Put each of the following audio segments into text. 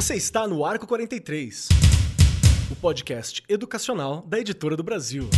Você está no Arco 43, o podcast educacional da Editora do Brasil.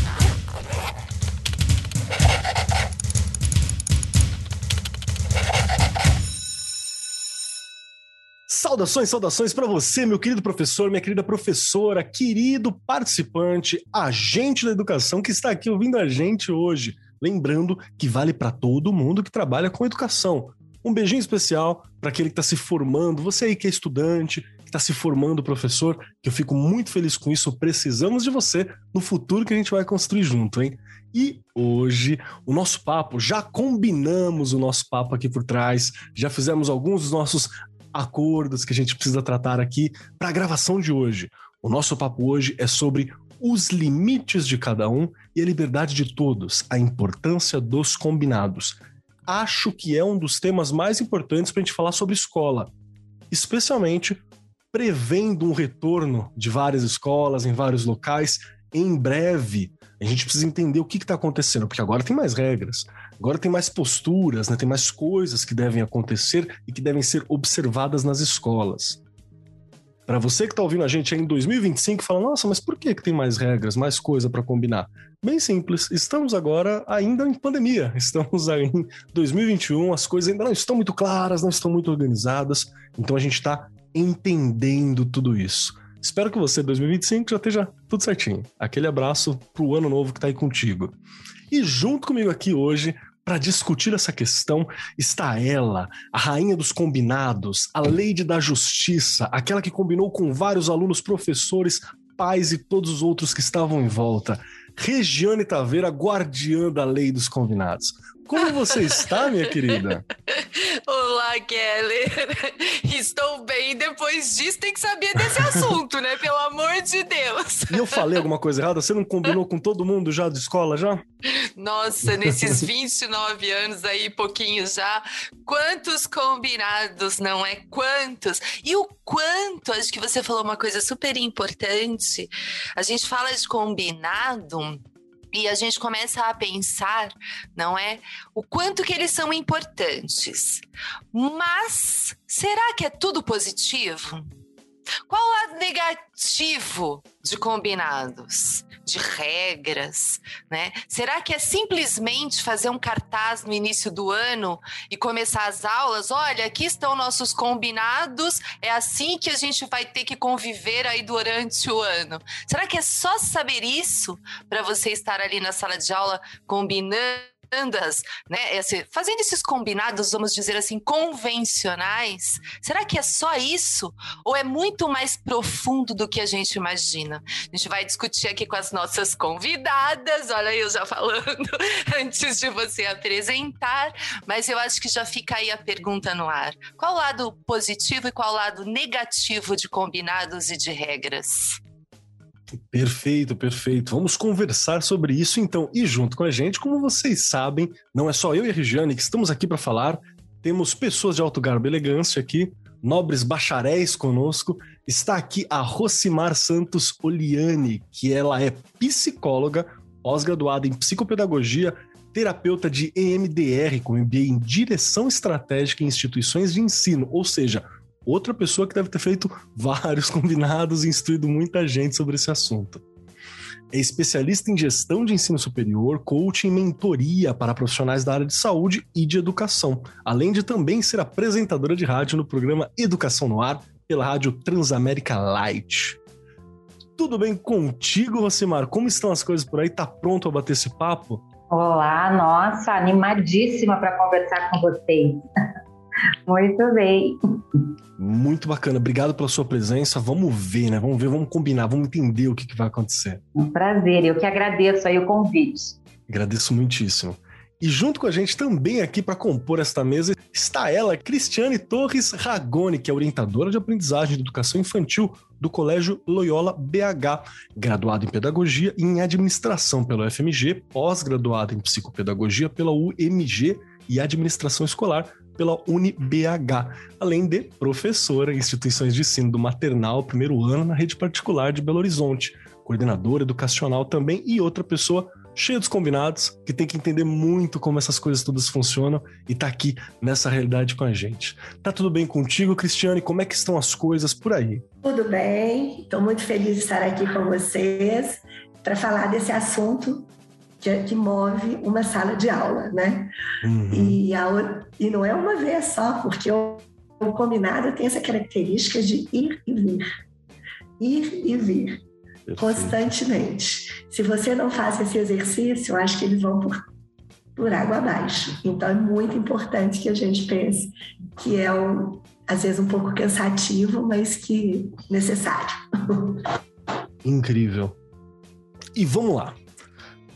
Saudações, saudações para você, meu querido professor, minha querida professora, querido participante, agente da educação que está aqui ouvindo a gente hoje. Lembrando que vale para todo mundo que trabalha com educação. Um beijinho especial para aquele que está se formando, você aí que é estudante, está se formando professor, que eu fico muito feliz com isso. Precisamos de você no futuro que a gente vai construir junto, hein? E hoje, o nosso papo, já combinamos o nosso papo aqui por trás, já fizemos alguns dos nossos acordos que a gente precisa tratar aqui para a gravação de hoje. O nosso papo hoje é sobre os limites de cada um e a liberdade de todos, a importância dos combinados. Acho que é um dos temas mais importantes para a gente falar sobre escola, especialmente prevendo um retorno de várias escolas em vários locais em breve. A gente precisa entender o que está acontecendo, porque agora tem mais regras, agora tem mais posturas, né? tem mais coisas que devem acontecer e que devem ser observadas nas escolas. Para você que está ouvindo a gente aí em 2025 fala, nossa, mas por que, que tem mais regras, mais coisa para combinar? Bem simples, estamos agora ainda em pandemia, estamos em 2021, as coisas ainda não estão muito claras, não estão muito organizadas, então a gente está entendendo tudo isso. Espero que você, 2025, já esteja tudo certinho. Aquele abraço pro ano novo que está aí contigo. E junto comigo aqui hoje, para discutir essa questão está ela, a rainha dos combinados, a lady da justiça, aquela que combinou com vários alunos, professores, pais e todos os outros que estavam em volta. Regiane Taveira, guardiã da lei dos combinados. Como você está, minha querida? Olá, Kelly. Estou bem. Depois disso, tem que saber desse assunto, né? Pelo amor de Deus. E eu falei alguma coisa errada? Você não combinou com todo mundo já de escola já? Nossa, nesses 29 anos aí, pouquinho já, quantos combinados, não é? Quantos? E o quanto, acho que você falou uma coisa super importante. A gente fala de combinado e a gente começa a pensar, não é, o quanto que eles são importantes. Mas será que é tudo positivo? Qual o lado negativo de combinados, de regras, né? Será que é simplesmente fazer um cartaz no início do ano e começar as aulas? Olha, aqui estão nossos combinados, é assim que a gente vai ter que conviver aí durante o ano. Será que é só saber isso para você estar ali na sala de aula combinando? Bandas, né, esse, fazendo esses combinados, vamos dizer assim, convencionais, será que é só isso? Ou é muito mais profundo do que a gente imagina? A gente vai discutir aqui com as nossas convidadas, olha eu já falando antes de você apresentar, mas eu acho que já fica aí a pergunta no ar. Qual o lado positivo e qual o lado negativo de combinados e de regras? Perfeito, perfeito. Vamos conversar sobre isso então. E junto com a gente, como vocês sabem, não é só eu e a Regiane que estamos aqui para falar, temos pessoas de alto garbo e elegância aqui, nobres bacharéis conosco. Está aqui a Rosimar Santos Oliani, que ela é psicóloga, pós-graduada em psicopedagogia, terapeuta de EMDR, com MBA em direção estratégica em instituições de ensino, ou seja, outra pessoa que deve ter feito vários combinados e instruído muita gente sobre esse assunto. É especialista em gestão de ensino superior, coaching e mentoria para profissionais da área de saúde e de educação, além de também ser apresentadora de rádio no programa Educação no Ar pela rádio Transamérica Light. Tudo bem contigo, Rosimar? Como estão as coisas por aí? Tá pronto a bater esse papo? Olá, nossa, animadíssima para conversar com vocês. Muito bem. Muito bacana. Obrigado pela sua presença. Vamos ver, né? Vamos ver, vamos combinar, vamos entender o que, que vai acontecer. Um prazer. Eu que agradeço aí o convite. Agradeço muitíssimo. E junto com a gente também aqui para compor esta mesa está ela, Cristiane Torres Ragoni, que é orientadora de aprendizagem de educação infantil do Colégio Loyola BH, graduada em pedagogia e em administração pela UFMG, pós-graduada em psicopedagogia pela UMG e administração escolar pela UniBH, além de professora em instituições de ensino do maternal primeiro ano na rede particular de Belo Horizonte, coordenadora educacional também e outra pessoa cheia dos combinados, que tem que entender muito como essas coisas todas funcionam e tá aqui nessa realidade com a gente. Tá tudo bem contigo, Cristiane? Como é que estão as coisas por aí? Tudo bem, estou muito feliz de estar aqui com vocês para falar desse assunto que, que, move uma sala de aula, né? Uhum. E, a, e não é uma vez só, porque o, o combinado tem essa característica de ir e vir. Ir e vir. Perfeito. constantemente. Se você não faz esse exercício, eu acho que eles vão por, por água abaixo. Então é muito importante que a gente pense que é um, às vezes um pouco cansativo, mas que necessário. Incrível. E vamos lá.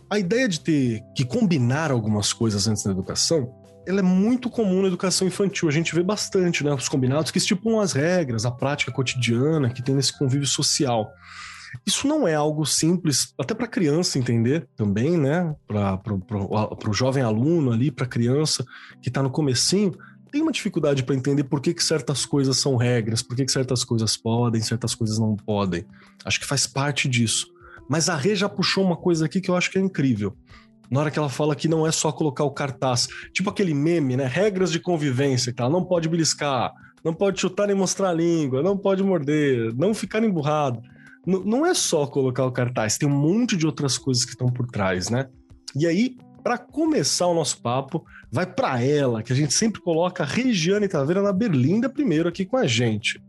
A ideia de ter que combinar algumas coisas antes da educação, ela é muito comum na educação infantil. A gente vê bastante, né? Os combinados que estipulam as regras, a prática cotidiana que tem nesse convívio social. Isso não é algo simples, até para criança entender também, né? Para o jovem aluno ali, para a criança que está no comecinho, tem uma dificuldade para entender por que, que certas coisas são regras, por que, que certas coisas podem, certas coisas não podem. Acho que faz parte disso. Mas a Rê já puxou uma coisa aqui que eu acho que é incrível. Na hora que ela fala que não é só colocar o cartaz, tipo aquele meme, né? Regras de convivência, que ela não pode beliscar, não pode chutar nem mostrar a língua, não pode morder, não ficar emburrado. N não é só colocar o cartaz, tem um monte de outras coisas que estão por trás, né? E aí, para começar o nosso papo, vai para ela, que a gente sempre coloca a Regiane Taveira na Berlinda primeiro aqui com a gente.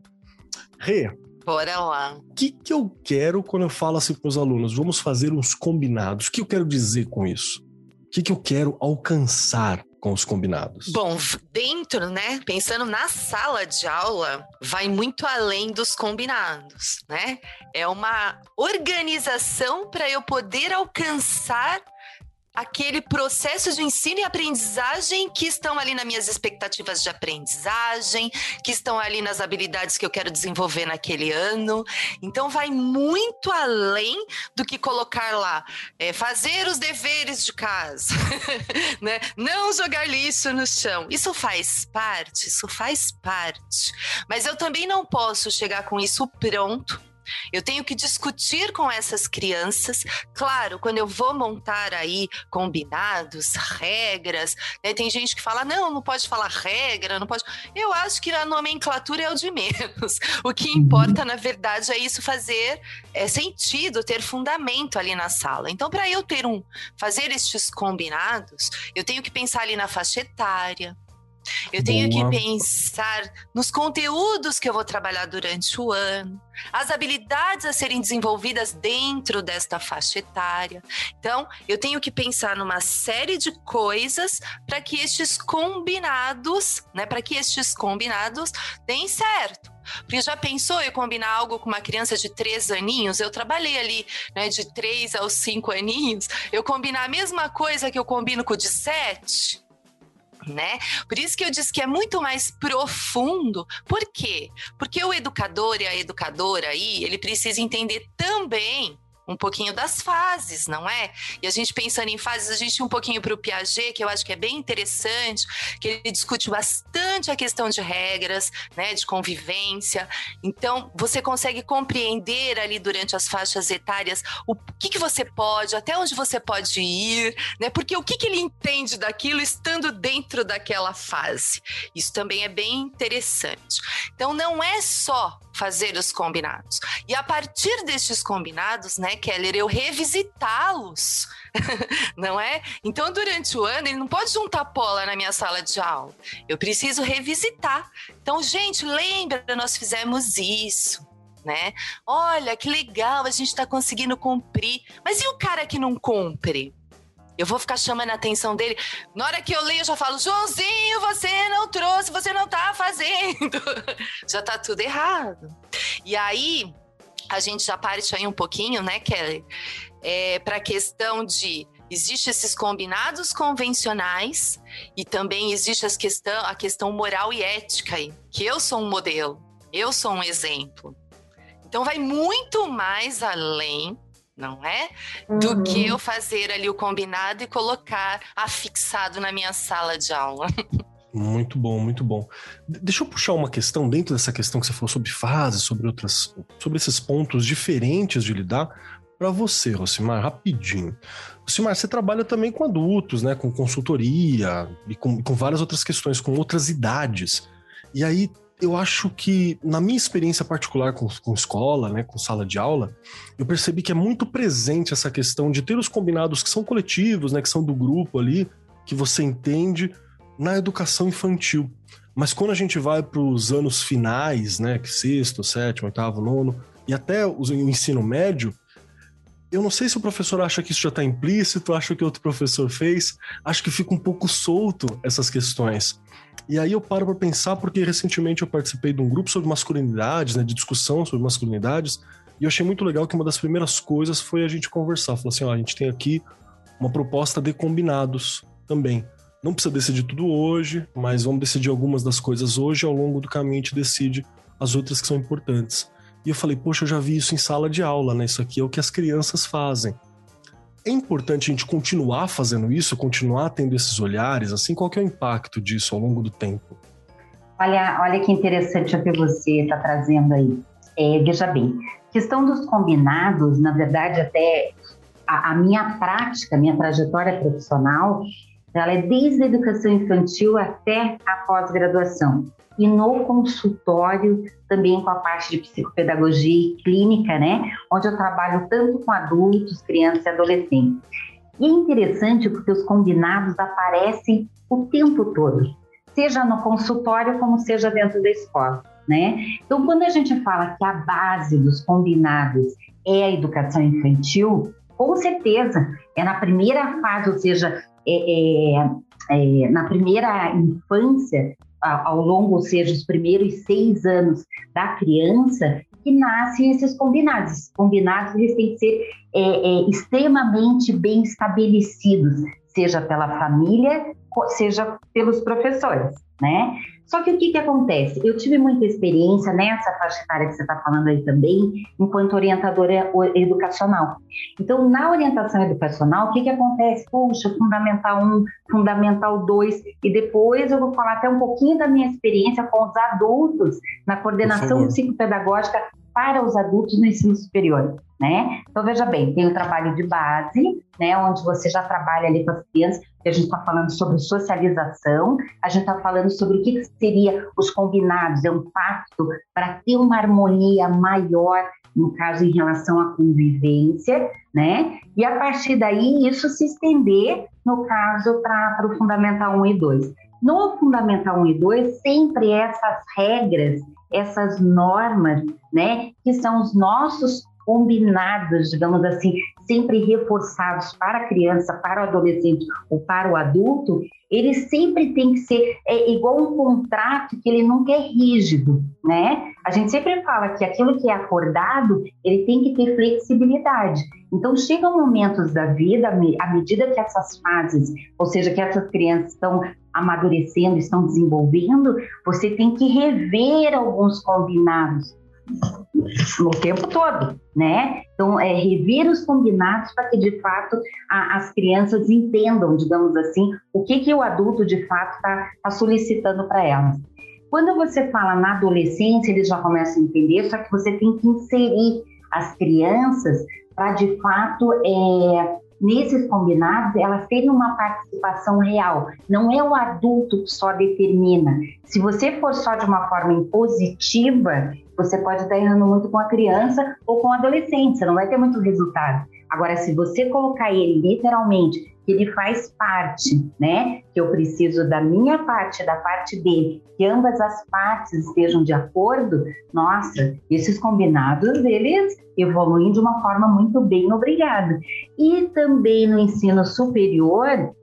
Rê, Bora lá. O que, que eu quero quando eu falo assim para os alunos? Vamos fazer uns combinados. O que eu quero dizer com isso? O que, que eu quero alcançar com os combinados? Bom, dentro, né? Pensando na sala de aula, vai muito além dos combinados, né? É uma organização para eu poder alcançar aquele processo de ensino e aprendizagem que estão ali nas minhas expectativas de aprendizagem, que estão ali nas habilidades que eu quero desenvolver naquele ano. Então, vai muito além do que colocar lá, é, fazer os deveres de casa, né? não jogar lixo no chão. Isso faz parte, isso faz parte. Mas eu também não posso chegar com isso pronto eu tenho que discutir com essas crianças. Claro, quando eu vou montar aí combinados, regras, né, tem gente que fala: não, não pode falar regra, não pode. Eu acho que a nomenclatura é o de menos. O que uhum. importa, na verdade, é isso fazer é, sentido, ter fundamento ali na sala. Então, para eu ter um, fazer estes combinados, eu tenho que pensar ali na faixa etária, eu tenho Boa. que pensar nos conteúdos que eu vou trabalhar durante o ano, as habilidades a serem desenvolvidas dentro desta faixa etária. Então, eu tenho que pensar numa série de coisas para que estes combinados, né, para que estes combinados deem certo. Porque já pensou eu combinar algo com uma criança de três aninhos? Eu trabalhei ali, né, de três aos cinco aninhos. Eu combinar a mesma coisa que eu combino com o de sete? Né? Por isso que eu disse que é muito mais profundo. Por quê? Porque o educador e a educadora aí, ele precisa entender também um pouquinho das fases, não é? E a gente pensando em fases, a gente um pouquinho para o Piaget, que eu acho que é bem interessante, que ele discute bastante a questão de regras, né, de convivência. Então, você consegue compreender ali durante as faixas etárias o que, que você pode, até onde você pode ir, né? Porque o que, que ele entende daquilo estando dentro daquela fase. Isso também é bem interessante. Então, não é só fazer os combinados. E a partir destes combinados, né, Keller, eu revisitá-los, não é? Então, durante o ano, ele não pode juntar pola na minha sala de aula. Eu preciso revisitar. Então, gente, lembra, nós fizemos isso. Né? Olha que legal, a gente está conseguindo cumprir. Mas e o cara que não cumpre? Eu vou ficar chamando a atenção dele. Na hora que eu leio, eu já falo: Joãozinho, você não trouxe, você não tá fazendo. já tá tudo errado. E aí, a gente já parte aí um pouquinho, né, Kelly? É, para a questão de Existem esses combinados convencionais e também existe as questão, a questão moral e ética aí, que eu sou um modelo, eu sou um exemplo. Então vai muito mais além não é? Do uhum. que eu fazer ali o combinado e colocar afixado na minha sala de aula. Muito bom, muito bom. Deixa eu puxar uma questão dentro dessa questão que você falou sobre fases, sobre outras, sobre esses pontos diferentes de lidar. para você, Rosimar, rapidinho. Rosimar, você trabalha também com adultos, né? Com consultoria e com, com várias outras questões, com outras idades. E aí, eu acho que, na minha experiência particular com, com escola, né, com sala de aula, eu percebi que é muito presente essa questão de ter os combinados que são coletivos, né, que são do grupo ali, que você entende na educação infantil. Mas quando a gente vai para os anos finais, né, que sexto, sétimo, oitavo, nono, e até o ensino médio, eu não sei se o professor acha que isso já está implícito, acha que outro professor fez, acho que fica um pouco solto essas questões. E aí eu paro para pensar, porque recentemente eu participei de um grupo sobre masculinidades, né, de discussão sobre masculinidades, e eu achei muito legal que uma das primeiras coisas foi a gente conversar. Falou assim: ó, a gente tem aqui uma proposta de combinados também. Não precisa decidir tudo hoje, mas vamos decidir algumas das coisas hoje, ao longo do caminho a gente decide as outras que são importantes. E eu falei, poxa, eu já vi isso em sala de aula, né? Isso aqui é o que as crianças fazem. É importante a gente continuar fazendo isso, continuar tendo esses olhares, assim, qual que é o impacto disso ao longo do tempo? Olha, olha que interessante o que você está trazendo aí. É, veja bem, questão dos combinados, na verdade, até a, a minha prática, minha trajetória profissional, ela é desde a educação infantil até a pós-graduação e no consultório também com a parte de psicopedagogia e clínica, né, onde eu trabalho tanto com adultos, crianças e adolescentes. E é interessante porque os combinados aparecem o tempo todo, seja no consultório como seja dentro da escola, né? Então, quando a gente fala que a base dos combinados é a educação infantil, com certeza é na primeira fase, ou seja, é, é, é, na primeira infância, ao longo, ou seja, os primeiros seis anos da criança, que nascem esses combinados. Esses combinados eles têm que ser é, é, extremamente bem estabelecidos, seja pela família, seja pelos professores, né? Só que o que, que acontece? Eu tive muita experiência nessa faixa etária que você está falando aí também, enquanto orientadora educacional. Então, na orientação educacional, o que, que acontece? Puxa, Fundamental 1, Fundamental 2, e depois eu vou falar até um pouquinho da minha experiência com os adultos na coordenação psicopedagógica para os adultos no ensino superior, né? Então, veja bem, tem o trabalho de base, né, onde você já trabalha ali com as crianças, que a gente está falando sobre socialização, a gente está falando sobre o que seria os combinados, é um pacto para ter uma harmonia maior, no caso, em relação à convivência, né? E a partir daí, isso se estender, no caso, para o Fundamental 1 e 2. No Fundamental 1 e 2, sempre essas regras essas normas, né, que são os nossos combinados, digamos assim, sempre reforçados para a criança, para o adolescente ou para o adulto, ele sempre tem que ser é, igual um contrato que ele nunca é rígido, né? A gente sempre fala que aquilo que é acordado, ele tem que ter flexibilidade. Então, chegam momentos da vida, à medida que essas fases, ou seja, que essas crianças estão amadurecendo, estão desenvolvendo, você tem que rever alguns combinados no tempo todo, né? Então, é rever os combinados para que, de fato, a, as crianças entendam, digamos assim, o que, que o adulto, de fato, está tá solicitando para elas. Quando você fala na adolescência, eles já começam a entender, só que você tem que inserir as crianças para, de fato, é, nesses combinados, elas terem uma participação real. Não é o adulto que só determina. Se você for só de uma forma impositiva, você pode estar errando muito com a criança ou com o adolescente, você não vai ter muito resultado. Agora, se você colocar ele literalmente, que ele faz parte, né? Que eu preciso da minha parte, da parte dele, que ambas as partes estejam de acordo, nossa, esses combinados, eles evoluem de uma forma muito bem obrigada. E também no ensino superior,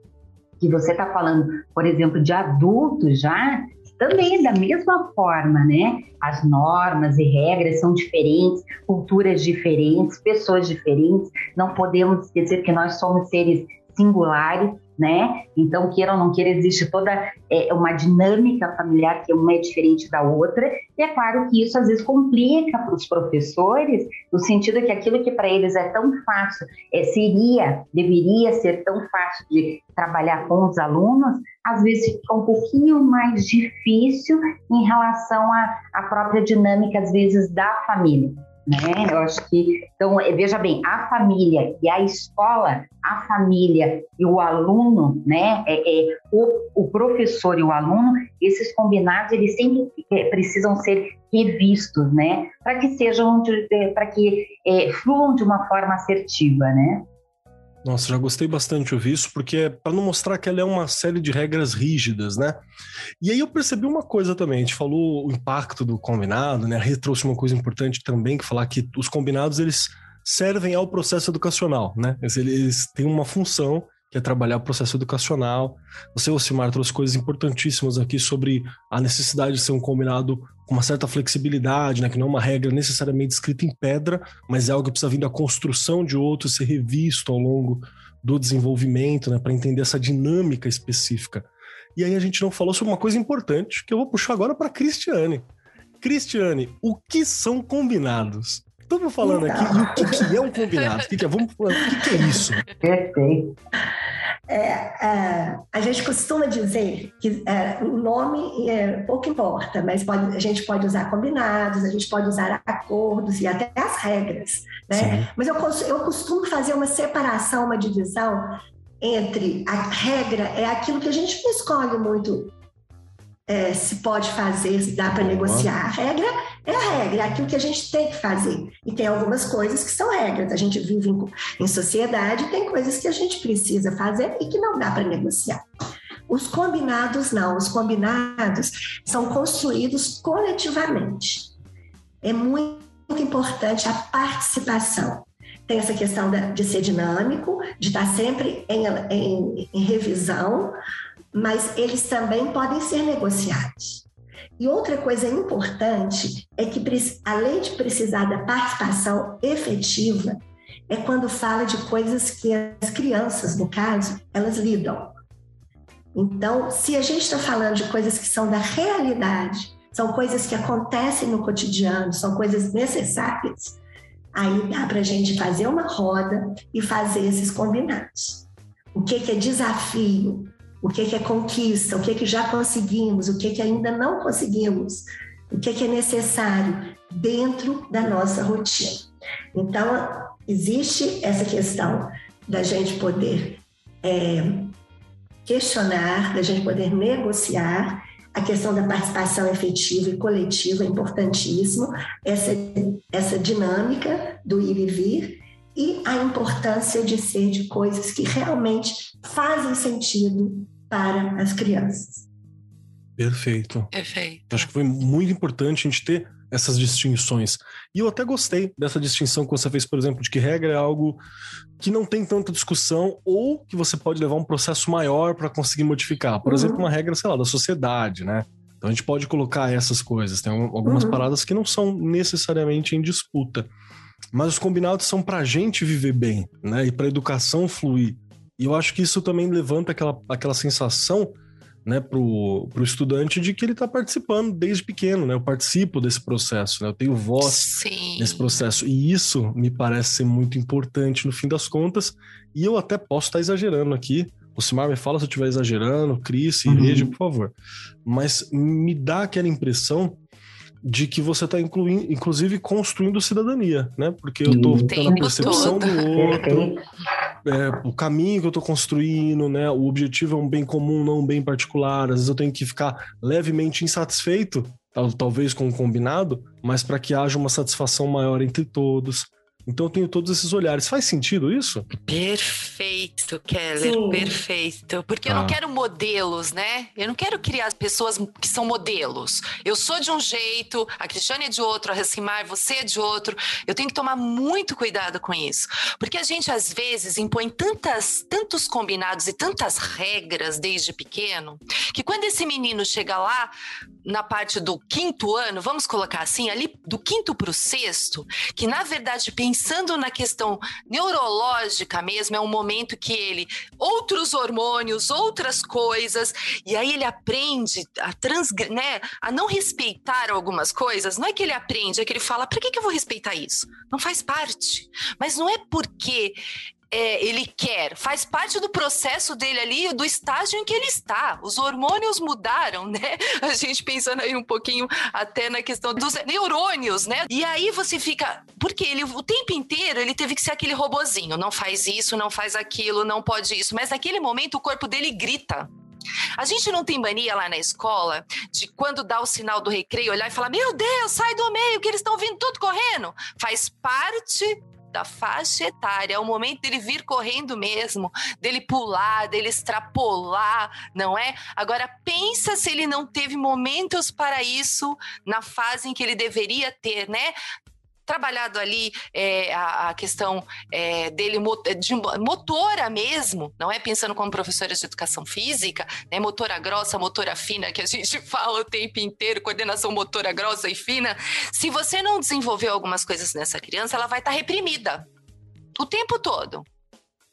que você está falando, por exemplo, de adultos já, também da mesma forma, né? As normas e regras são diferentes, culturas diferentes, pessoas diferentes. Não podemos esquecer que nós somos seres singulares, né? Então, queira ou não queira, existe toda é, uma dinâmica familiar que uma é diferente da outra, e é claro que isso às vezes complica para os professores, no sentido que aquilo que para eles é tão fácil, é, seria, deveria ser tão fácil de trabalhar com os alunos, às vezes fica um pouquinho mais difícil em relação à, à própria dinâmica, às vezes, da família. Né? Eu acho que, então, é, veja bem, a família e a escola, a família e o aluno, né? É, é o, o, professor e o aluno, esses combinados, eles sempre é, precisam ser revistos, né? Para que sejam, para que é, fluam de uma forma assertiva, né? Nossa, já gostei bastante de ouvir isso, porque é para não mostrar que ela é uma série de regras rígidas, né? E aí eu percebi uma coisa também, a gente falou o impacto do combinado, né? A trouxe uma coisa importante também, que falar que os combinados, eles servem ao processo educacional, né? Eles têm uma função que é trabalhar o processo educacional. Você, Osimar, trouxe coisas importantíssimas aqui sobre a necessidade de ser um combinado com uma certa flexibilidade, né? que não é uma regra necessariamente escrita em pedra, mas é algo que precisa vir da construção de outro, ser revisto ao longo do desenvolvimento, né? para entender essa dinâmica específica. E aí a gente não falou sobre uma coisa importante, que eu vou puxar agora para Cristiane. Cristiane, o que são combinados? Estamos falando aqui, o que, que, é um combinado? O que, que é? Vamos, o que, que é isso? Perfeito. É, é, a gente costuma dizer que é, o nome é, pouco importa, mas pode, a gente pode usar combinados, a gente pode usar acordos e até as regras. Né? Mas eu, eu costumo fazer uma separação, uma divisão entre a regra é aquilo que a gente não escolhe muito é, se pode fazer, se dá para negociar. A regra é a regra, é aquilo que a gente tem que fazer. E tem algumas coisas que são regras. A gente vive em, em sociedade, tem coisas que a gente precisa fazer e que não dá para negociar. Os combinados não, os combinados são construídos coletivamente. É muito importante a participação. Tem essa questão de ser dinâmico, de estar sempre em, em, em revisão, mas eles também podem ser negociados. E outra coisa importante é que, além de precisar da participação efetiva, é quando fala de coisas que as crianças, no caso, elas lidam. Então, se a gente está falando de coisas que são da realidade, são coisas que acontecem no cotidiano, são coisas necessárias, aí dá para a gente fazer uma roda e fazer esses combinados. O que, que é desafio? O que, que é conquista, o que, que já conseguimos, o que, que ainda não conseguimos, o que, que é necessário dentro da nossa rotina. Então, existe essa questão da gente poder é, questionar, da gente poder negociar, a questão da participação efetiva e coletiva é importantíssimo, essa, essa dinâmica do ir e vir, e a importância de ser de coisas que realmente fazem sentido para as crianças. Perfeito. Perfeito. Acho que foi muito importante a gente ter essas distinções. E eu até gostei dessa distinção que você fez, por exemplo, de que regra é algo que não tem tanta discussão ou que você pode levar um processo maior para conseguir modificar. Por uhum. exemplo, uma regra, sei lá, da sociedade, né? Então a gente pode colocar essas coisas. Tem algumas uhum. paradas que não são necessariamente em disputa. Mas os combinados são para a gente viver bem, né? E para a educação fluir. E eu acho que isso também levanta aquela, aquela sensação né, pro, pro estudante de que ele está participando desde pequeno, né? Eu participo desse processo, né? Eu tenho voz Sim. nesse processo. E isso me parece ser muito importante no fim das contas. E eu até posso estar exagerando aqui. O Simar me fala se eu estiver exagerando, Cris e uhum. Rede, por favor. Mas me dá aquela impressão de que você está inclusive construindo cidadania, né? Porque eu estou tendo a percepção do outro, é, o caminho que eu estou construindo, né? O objetivo é um bem comum, não um bem particular. Às vezes eu tenho que ficar levemente insatisfeito, talvez com o combinado, mas para que haja uma satisfação maior entre todos. Então eu tenho todos esses olhares. Faz sentido isso? Perfeito, Keller, Sim. perfeito. Porque ah. eu não ah. quero modelos, né? Eu não quero criar pessoas que são modelos. Eu sou de um jeito, a Cristiane é de outro, a Recimar, você é de outro. Eu tenho que tomar muito cuidado com isso. Porque a gente, às vezes, impõe tantas, tantos combinados e tantas regras desde pequeno, que quando esse menino chega lá, na parte do quinto ano, vamos colocar assim, ali do quinto para o sexto, que na verdade, pensando na questão neurológica mesmo, é um momento que ele, outros hormônios, outras coisas, e aí ele aprende a transgredir, né, a não respeitar algumas coisas. Não é que ele aprende, é que ele fala: para que, que eu vou respeitar isso? Não faz parte. Mas não é porque é, ele quer, faz parte do processo dele ali, do estágio em que ele está. Os hormônios mudaram, né? A gente pensando aí um pouquinho até na questão dos neurônios, né? E aí você fica, porque ele o tempo inteiro ele teve que ser aquele robozinho, não faz isso, não faz aquilo, não pode isso, mas naquele momento o corpo dele grita. A gente não tem mania lá na escola de quando dá o sinal do recreio olhar e falar: Meu Deus, sai do meio, que eles estão vindo tudo correndo. Faz parte da faixa etária, é o momento dele vir correndo mesmo, dele pular, dele extrapolar, não é? Agora pensa se ele não teve momentos para isso na fase em que ele deveria ter, né? Trabalhado ali é, a, a, questão é, dele de motora mesmo, não é pensando como professora de educação física, né, motora grossa, motora fina, que a gente fala o tempo inteiro, coordenação motora grossa e fina. Se você não desenvolveu algumas coisas nessa criança, ela vai estar tá reprimida o tempo todo.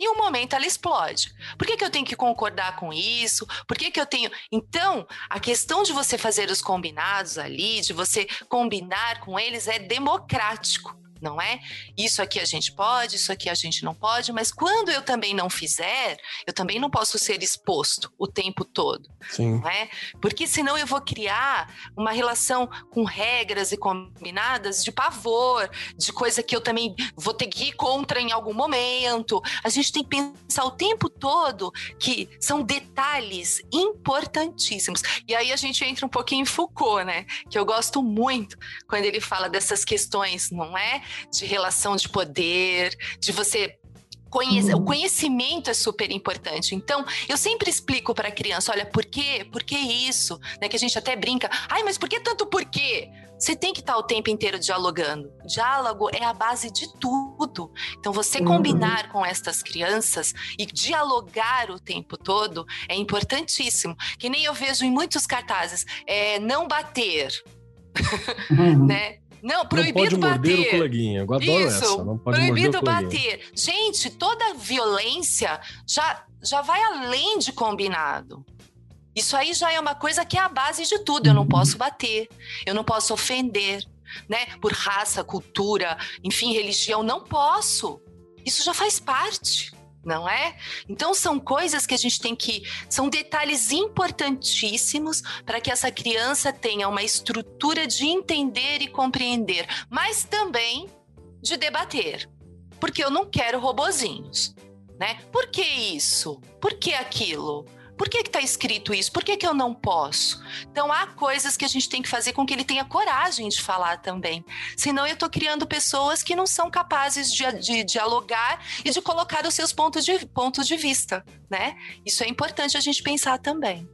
E um momento ela explode. Por que, que eu tenho que concordar com isso? Por que, que eu tenho. Então, a questão de você fazer os combinados ali, de você combinar com eles, é democrático não é? Isso aqui a gente pode, isso aqui a gente não pode, mas quando eu também não fizer, eu também não posso ser exposto o tempo todo, Sim. não é? Porque senão eu vou criar uma relação com regras e combinadas de pavor, de coisa que eu também vou ter que ir contra em algum momento. A gente tem que pensar o tempo todo que são detalhes importantíssimos. E aí a gente entra um pouquinho em Foucault, né? Que eu gosto muito quando ele fala dessas questões, não é? De relação de poder, de você Conhece, uhum. O conhecimento é super importante. Então, eu sempre explico para a criança: olha, por quê? Por que isso? Né, que a gente até brinca. Ai, mas por que tanto por quê? Você tem que estar o tempo inteiro dialogando. Diálogo é a base de tudo. Então, você uhum. combinar com estas crianças e dialogar o tempo todo é importantíssimo. Que nem eu vejo em muitos cartazes: é, não bater. Uhum. né? Não, proibido não pode bater. o coleguinha. Eu adoro Isso, essa. Não pode proibido bater. Gente, toda violência já, já vai além de combinado. Isso aí já é uma coisa que é a base de tudo. Eu não posso bater, eu não posso ofender, né? Por raça, cultura, enfim, religião, não posso. Isso já faz parte não é? Então são coisas que a gente tem que são detalhes importantíssimos para que essa criança tenha uma estrutura de entender e compreender, mas também de debater. Porque eu não quero robozinhos, né? Por que isso? Por que aquilo? Por que está escrito isso? Por que, que eu não posso? Então, há coisas que a gente tem que fazer com que ele tenha coragem de falar também. Senão, eu estou criando pessoas que não são capazes de, de, dialogar e de colocar os seus pontos de, pontos de vista, né? Isso é importante a gente pensar também.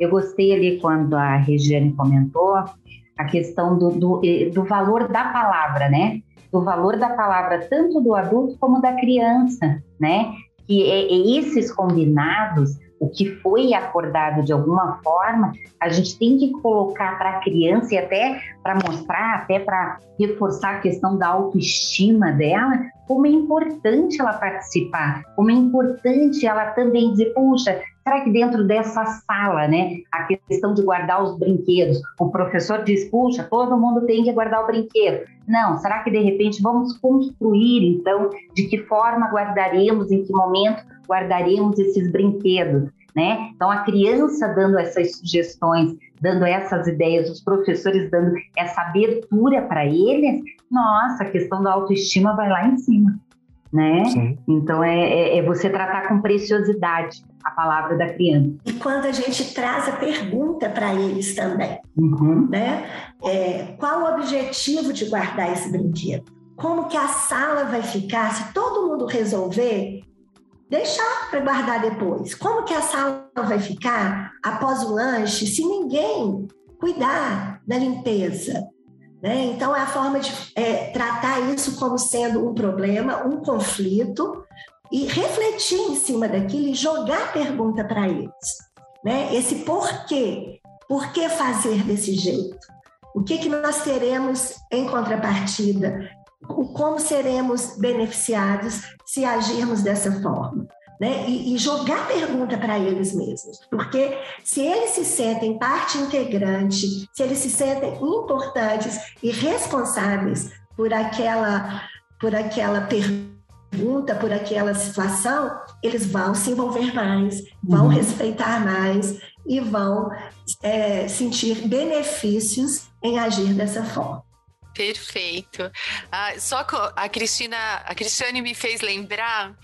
Eu gostei ali quando a Regiane comentou a questão do, do, do valor da palavra, né? Do valor da palavra tanto do adulto como da criança, né? Que é, é esses combinados o que foi acordado de alguma forma, a gente tem que colocar para a criança e até para mostrar, até para reforçar a questão da autoestima dela, como é importante ela participar, como é importante ela também dizer, puxa, será que dentro dessa sala, né, a questão de guardar os brinquedos, o professor diz, puxa, todo mundo tem que guardar o brinquedo. Não, será que de repente vamos construir, então, de que forma guardaremos, em que momento guardaremos esses brinquedos? Né? Então, a criança dando essas sugestões, dando essas ideias, os professores dando essa abertura para eles, nossa, a questão da autoestima vai lá em cima. Né? Então, é, é, é você tratar com preciosidade a palavra da criança. E quando a gente traz a pergunta para eles também, uhum. né? É, qual o objetivo de guardar esse brinquedo? Como que a sala vai ficar se todo mundo resolver deixar para guardar depois. Como que a sala vai ficar após o lanche se ninguém cuidar da limpeza? Né? Então, é a forma de é, tratar isso como sendo um problema, um conflito, e refletir em cima daquilo e jogar pergunta para eles. Né? Esse porquê. Por que fazer desse jeito? O que, que nós teremos em contrapartida? como seremos beneficiados se agirmos dessa forma. Né? E, e jogar pergunta para eles mesmos, porque se eles se sentem parte integrante, se eles se sentem importantes e responsáveis por aquela, por aquela pergunta por aquela situação, eles vão se envolver mais, vão uhum. respeitar mais e vão é, sentir benefícios em agir dessa forma. Perfeito. Ah, só que a Cristina, a Cristiane me fez lembrar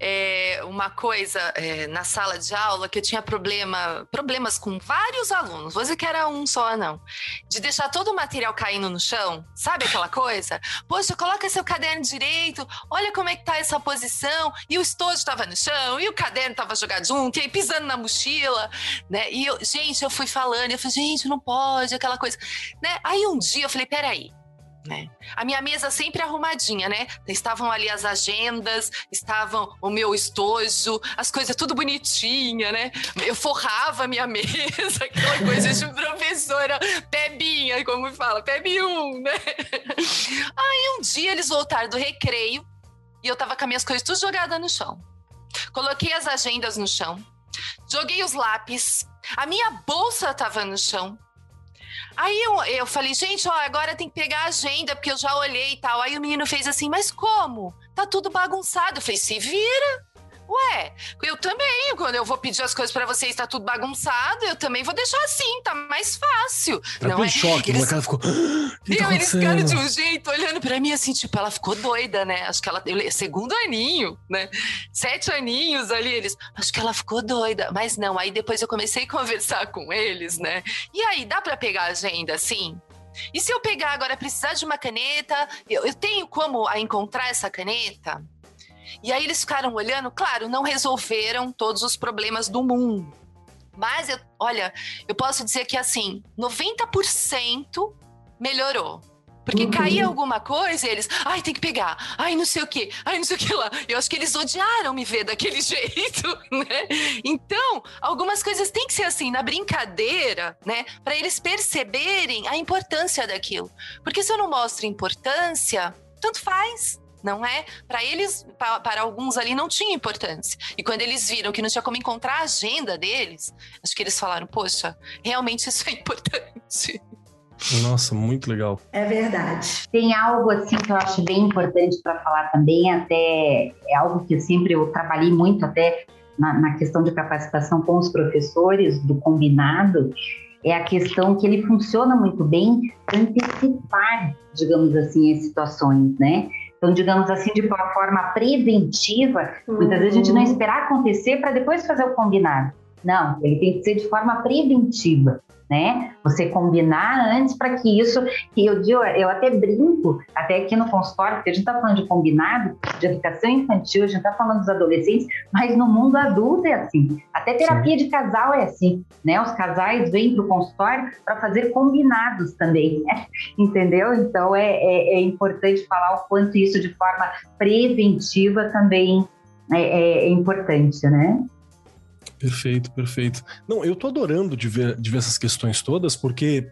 é, uma coisa é, na sala de aula que eu tinha problema, problemas com vários alunos. Dizer que era um só, não. De deixar todo o material caindo no chão, sabe aquela coisa? Poxa, coloca seu caderno direito, olha como é que tá essa posição, e o estojo estava no chão, e o caderno estava jogado junto, e aí pisando na mochila, né? E eu, gente, eu fui falando, eu falei, gente, não pode, aquela coisa, né? Aí um dia eu falei, peraí, né? A minha mesa sempre arrumadinha, né? Estavam ali as agendas, estavam o meu estojo, as coisas tudo bonitinha, né? Eu forrava a minha mesa, aquela coisa de professora pebinha, como fala, peb um, né? Aí um dia eles voltaram do recreio e eu tava com as minhas coisas tudo jogadas no chão. Coloquei as agendas no chão, joguei os lápis, a minha bolsa tava no chão. Aí eu, eu falei, gente, ó, agora tem que pegar a agenda, porque eu já olhei e tal. Aí o menino fez assim, mas como? Tá tudo bagunçado. Eu falei, se vira. Ué, eu também, quando eu vou pedir as coisas para vocês, tá tudo bagunçado, eu também vou deixar assim, tá mais fácil. Tá não é? choque, eles... cara ficou. Que tá eles ficaram de um jeito, olhando para mim assim, tipo, ela ficou doida, né? Acho que ela. Segundo aninho, né? Sete aninhos ali, eles. Acho que ela ficou doida. Mas não, aí depois eu comecei a conversar com eles, né? E aí, dá para pegar a agenda assim? E se eu pegar agora, precisar de uma caneta, eu, eu tenho como encontrar essa caneta? E aí eles ficaram olhando, claro, não resolveram todos os problemas do mundo. Mas, eu, olha, eu posso dizer que assim, 90% melhorou. Porque uhum. caía alguma coisa e eles, ai, tem que pegar, ai, não sei o que, ai, não sei o que lá. Eu acho que eles odiaram me ver daquele jeito, né? Então, algumas coisas têm que ser assim, na brincadeira, né? Para eles perceberem a importância daquilo. Porque se eu não mostro importância, tanto faz não é? Para eles, para alguns ali, não tinha importância. E quando eles viram que não tinha como encontrar a agenda deles, acho que eles falaram: poxa, realmente isso é importante. Nossa, muito legal. É verdade. Tem algo assim que eu acho bem importante para falar também, até é algo que sempre eu trabalhei muito até na, na questão de capacitação com os professores do combinado, é a questão que ele funciona muito bem para antecipar, digamos assim, as situações, né? Então, digamos assim, de uma forma preventiva, uhum. muitas vezes a gente não uhum. esperar acontecer para depois fazer o combinado. Não, ele tem que ser de forma preventiva né? Você combinar antes para que isso, que eu digo, eu até brinco, até aqui no consultório, porque a gente está falando de combinado, de educação infantil, a gente está falando dos adolescentes, mas no mundo adulto é assim. Até terapia Sim. de casal é assim, né? Os casais vêm para o consultório para fazer combinados também, né? entendeu? Então é, é, é, importante falar o quanto isso de forma preventiva também é, é, é importante, né? Perfeito, perfeito. Não, eu tô adorando de ver, de ver essas questões todas, porque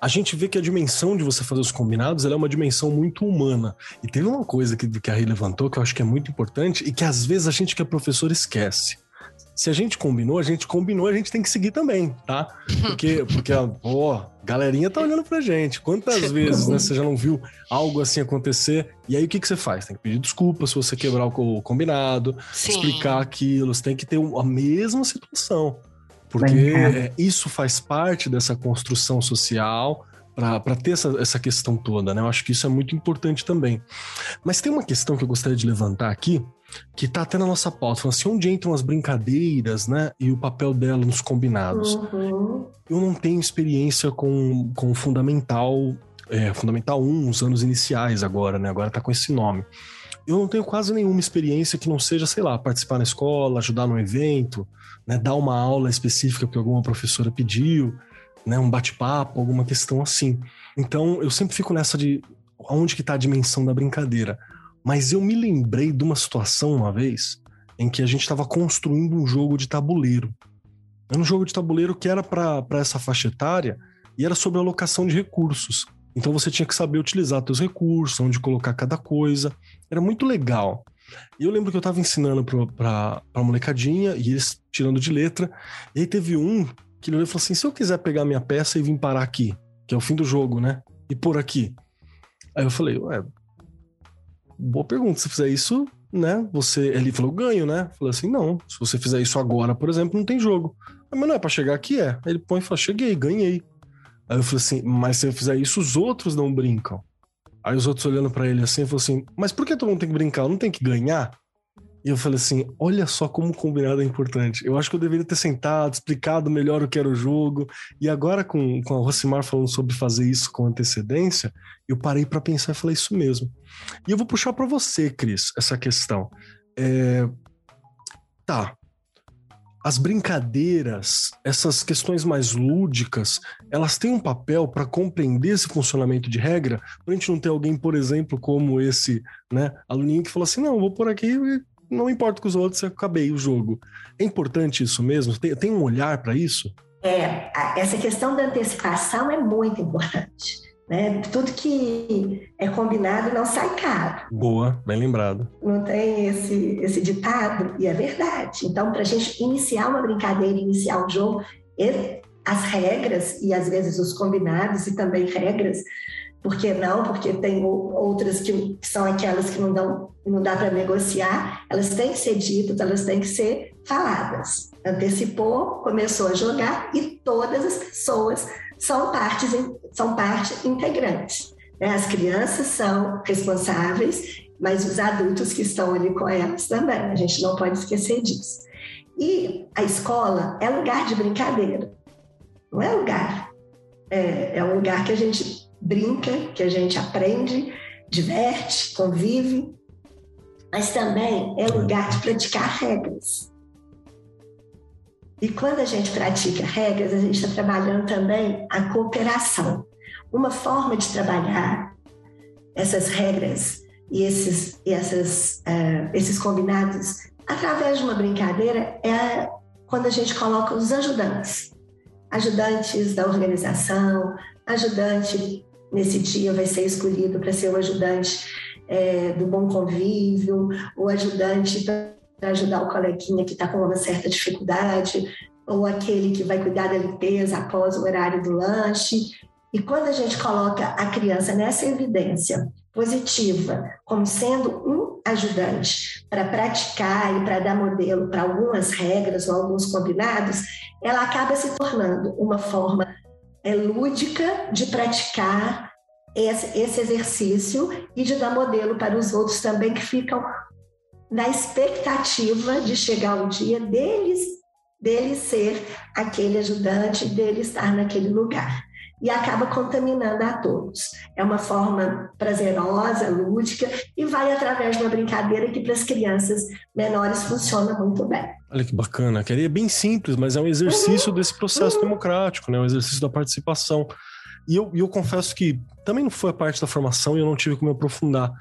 a gente vê que a dimensão de você fazer os combinados é uma dimensão muito humana. E teve uma coisa que, que a Rei levantou que eu acho que é muito importante e que às vezes a gente que é professor esquece se a gente combinou, a gente combinou, a gente tem que seguir também, tá? Porque, porque ó, galerinha tá olhando pra gente. Quantas vezes, né, você já não viu algo assim acontecer? E aí o que, que você faz? Tem que pedir desculpa se você quebrar o combinado, Sim. explicar aquilo, você tem que ter a mesma situação. Porque é, isso faz parte dessa construção social para ter essa, essa questão toda, né? Eu acho que isso é muito importante também. Mas tem uma questão que eu gostaria de levantar aqui, que tá até na nossa pauta, falando assim, onde entram as brincadeiras, né, e o papel dela nos combinados. Uhum. Eu não tenho experiência com, com Fundamental, é, Fundamental 1, os anos iniciais agora, né, agora tá com esse nome. Eu não tenho quase nenhuma experiência que não seja, sei lá, participar na escola, ajudar no evento, né, dar uma aula específica que alguma professora pediu, né, um bate-papo, alguma questão assim. Então, eu sempre fico nessa de onde que tá a dimensão da brincadeira. Mas eu me lembrei de uma situação uma vez em que a gente estava construindo um jogo de tabuleiro. Era um jogo de tabuleiro que era para essa faixa etária e era sobre alocação de recursos. Então você tinha que saber utilizar seus recursos, onde colocar cada coisa. Era muito legal. E eu lembro que eu estava ensinando para a molecadinha e eles tirando de letra. E aí teve um que ele falou assim: se eu quiser pegar minha peça e vir parar aqui, que é o fim do jogo, né? E por aqui. Aí eu falei, ué, boa pergunta. Se fizer isso, né? Você, ele falou, ganho, né? Eu falei assim, não, se você fizer isso agora, por exemplo, não tem jogo. Mas não é para chegar aqui, é. Aí ele põe e fala, cheguei, ganhei. Aí eu falei assim, mas se eu fizer isso, os outros não brincam. Aí os outros olhando para ele assim, falou assim, mas por que todo mundo tem que brincar? Não tem que ganhar? E eu falei assim: olha só como combinado é importante. Eu acho que eu deveria ter sentado, explicado melhor o que era o jogo. E agora, com, com a Rosimar falando sobre fazer isso com antecedência, eu parei para pensar e falei isso mesmo. E eu vou puxar para você, Cris, essa questão. É... Tá. As brincadeiras, essas questões mais lúdicas, elas têm um papel para compreender esse funcionamento de regra, para a gente não ter alguém, por exemplo, como esse né, aluninho que falou assim: não, vou por aqui não importa com os outros, eu acabei o jogo. É importante isso mesmo? Tem, tem um olhar para isso? É, essa questão da antecipação é muito importante. Né? Tudo que é combinado não sai caro. Boa, bem lembrado. Não tem esse, esse ditado, e é verdade. Então, para a gente iniciar uma brincadeira, iniciar um jogo, as regras e às vezes os combinados e também regras por que não? Porque tem outras que, são aquelas que não, dão, não dá para negociar, elas têm que ser ditas, elas têm que ser faladas. Antecipou, começou a jogar e todas as pessoas são partes, são parte integrantes. Né? As crianças são responsáveis, mas os adultos que estão ali com elas também. A gente não pode esquecer disso. E a escola é lugar de brincadeira, não é lugar. É, é um lugar que a gente brinca, que a gente aprende, diverte, convive, mas também é lugar de praticar regras. E quando a gente pratica regras, a gente está trabalhando também a cooperação. Uma forma de trabalhar essas regras e esses, essas, uh, esses combinados através de uma brincadeira é quando a gente coloca os ajudantes. Ajudantes da organização, ajudante nesse dia vai ser escolhido para ser o ajudante é, do bom convívio, o ajudante para ajudar o coleguinha que está com uma certa dificuldade, ou aquele que vai cuidar da limpeza após o horário do lanche. E quando a gente coloca a criança nessa evidência positiva, como sendo um ajudante para praticar e para dar modelo para algumas regras ou alguns combinados, ela acaba se tornando uma forma é, lúdica de praticar esse, exercício e de dar modelo para os outros também que ficam na expectativa de chegar o dia deles, dele ser aquele ajudante, dele estar naquele lugar. E acaba contaminando a todos. É uma forma prazerosa, lúdica, e vai através de uma brincadeira que para as crianças menores funciona muito bem. Olha que bacana, que é bem simples, mas é um exercício uhum. desse processo uhum. democrático, né? um exercício da participação. E eu, eu confesso que também não foi a parte da formação e eu não tive como me aprofundar.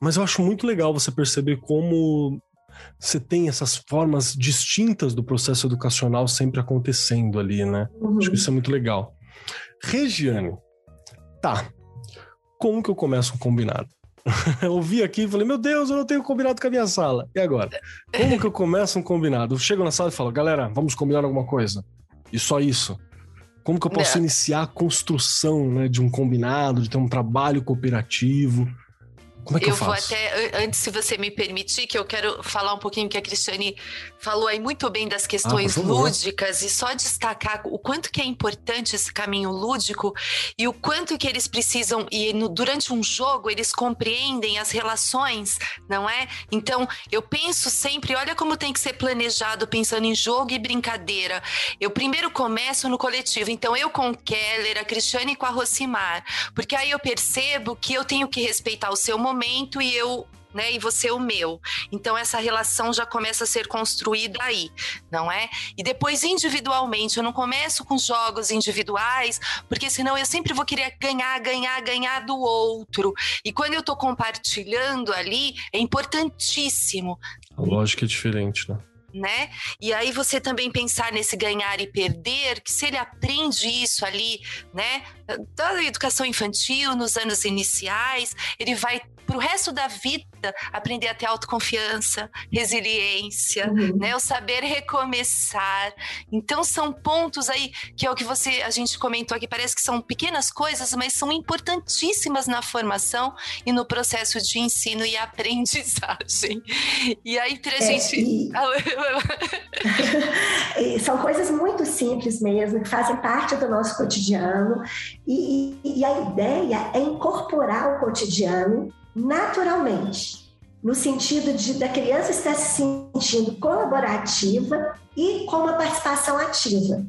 Mas eu acho muito legal você perceber como você tem essas formas distintas do processo educacional sempre acontecendo ali, né? Uhum. Acho que isso é muito legal. Regiane, tá. Como que eu começo um combinado? eu vi aqui e falei, meu Deus, eu não tenho combinado com a minha sala. E agora? Como que eu começo um combinado? Eu chego na sala e falo, galera, vamos combinar alguma coisa. E só isso. Como que eu posso é. iniciar a construção né, de um combinado, de ter um trabalho cooperativo? Como é que eu, eu vou até, antes, se você me permitir, que eu quero falar um pouquinho que a Cristiane falou aí muito bem das questões ah, lúdicas e só destacar o quanto que é importante esse caminho lúdico e o quanto que eles precisam, e no, durante um jogo eles compreendem as relações, não é? Então, eu penso sempre, olha como tem que ser planejado pensando em jogo e brincadeira. Eu primeiro começo no coletivo, então eu com o Keller, a Cristiane com a Rosimar, porque aí eu percebo que eu tenho que respeitar o seu momento momento e eu né, e você o meu. Então essa relação já começa a ser construída aí, não é? E depois individualmente, eu não começo com jogos individuais, porque senão eu sempre vou querer ganhar, ganhar, ganhar do outro. E quando eu estou compartilhando ali, é importantíssimo. A lógica é diferente, né? né? E aí você também pensar nesse ganhar e perder, que se ele aprende isso ali, né, da educação infantil nos anos iniciais, ele vai para o resto da vida aprender a ter autoconfiança, resiliência, uhum. né? O saber recomeçar. Então são pontos aí que é o que você a gente comentou aqui, parece que são pequenas coisas, mas são importantíssimas na formação e no processo de ensino e aprendizagem. E aí pra é, gente e... são coisas muito simples mesmo, que fazem parte do nosso cotidiano e, e a ideia é incorporar o cotidiano naturalmente, no sentido de da criança estar se sentindo colaborativa e com uma participação ativa.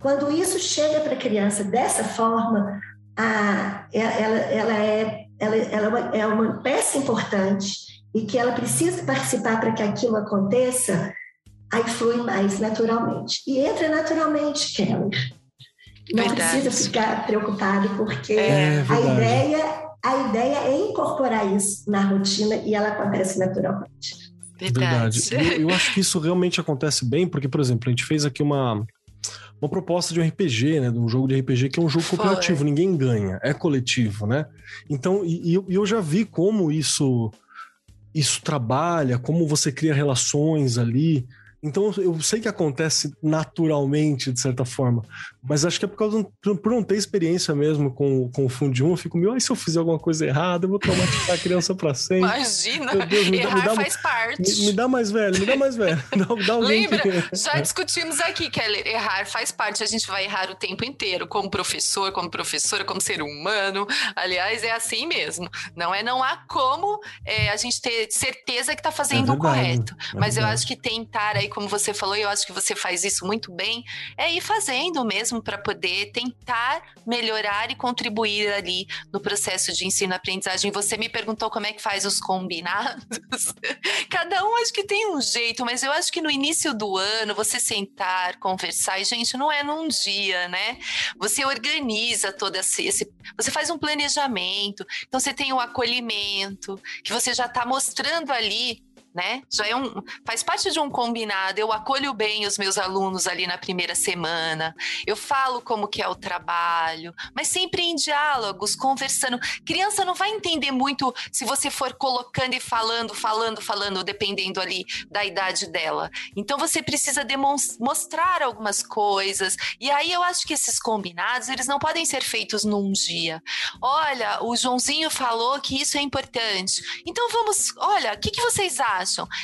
Quando isso chega para a criança dessa forma, a, ela, ela, é, ela, ela é uma peça importante e que ela precisa participar para que aquilo aconteça, aí flui mais naturalmente. E entra naturalmente, Keller. Não verdade. precisa ficar preocupado, porque é a ideia a ideia é incorporar isso na rotina e ela acontece naturalmente. Verdade. Verdade. Eu, eu, acho que isso realmente acontece bem, porque, por exemplo, a gente fez aqui uma, uma proposta de um RPG, né? De um jogo de RPG que é um jogo cooperativo, Foi. ninguém ganha, é coletivo, né? Então, e, e eu já vi como isso isso trabalha, como você cria relações ali. Então eu sei que acontece naturalmente, de certa forma, mas acho que é por causa por não ter experiência mesmo com, com o Fundi 1, eu fico meio, ai, se eu fizer alguma coisa errada, eu vou traumatizar a criança pra sempre. Imagina, Deus, me errar dá, me dá, faz parte. Me, me, dá mais velho, me dá mais velho. Dá, dá Lembra? Que... Já discutimos aqui, que errar faz parte, a gente vai errar o tempo inteiro, como professor, como professora, como ser humano. Aliás, é assim mesmo. Não é não há como é, a gente ter certeza que tá fazendo é verdade, o correto. É mas eu acho que tentar aí como você falou, e eu acho que você faz isso muito bem, é ir fazendo mesmo para poder tentar melhorar e contribuir ali no processo de ensino-aprendizagem. Você me perguntou como é que faz os combinados. Cada um acho que tem um jeito, mas eu acho que no início do ano, você sentar, conversar, e gente, não é num dia, né? Você organiza todo esse, esse você faz um planejamento, então você tem o acolhimento, que você já está mostrando ali né? Já é um, faz parte de um combinado. Eu acolho bem os meus alunos ali na primeira semana. Eu falo como que é o trabalho, mas sempre em diálogos, conversando. Criança não vai entender muito se você for colocando e falando, falando, falando, dependendo ali da idade dela. Então você precisa mostrar algumas coisas. E aí eu acho que esses combinados, eles não podem ser feitos num dia. Olha, o Joãozinho falou que isso é importante. Então vamos, olha, o que, que vocês acham?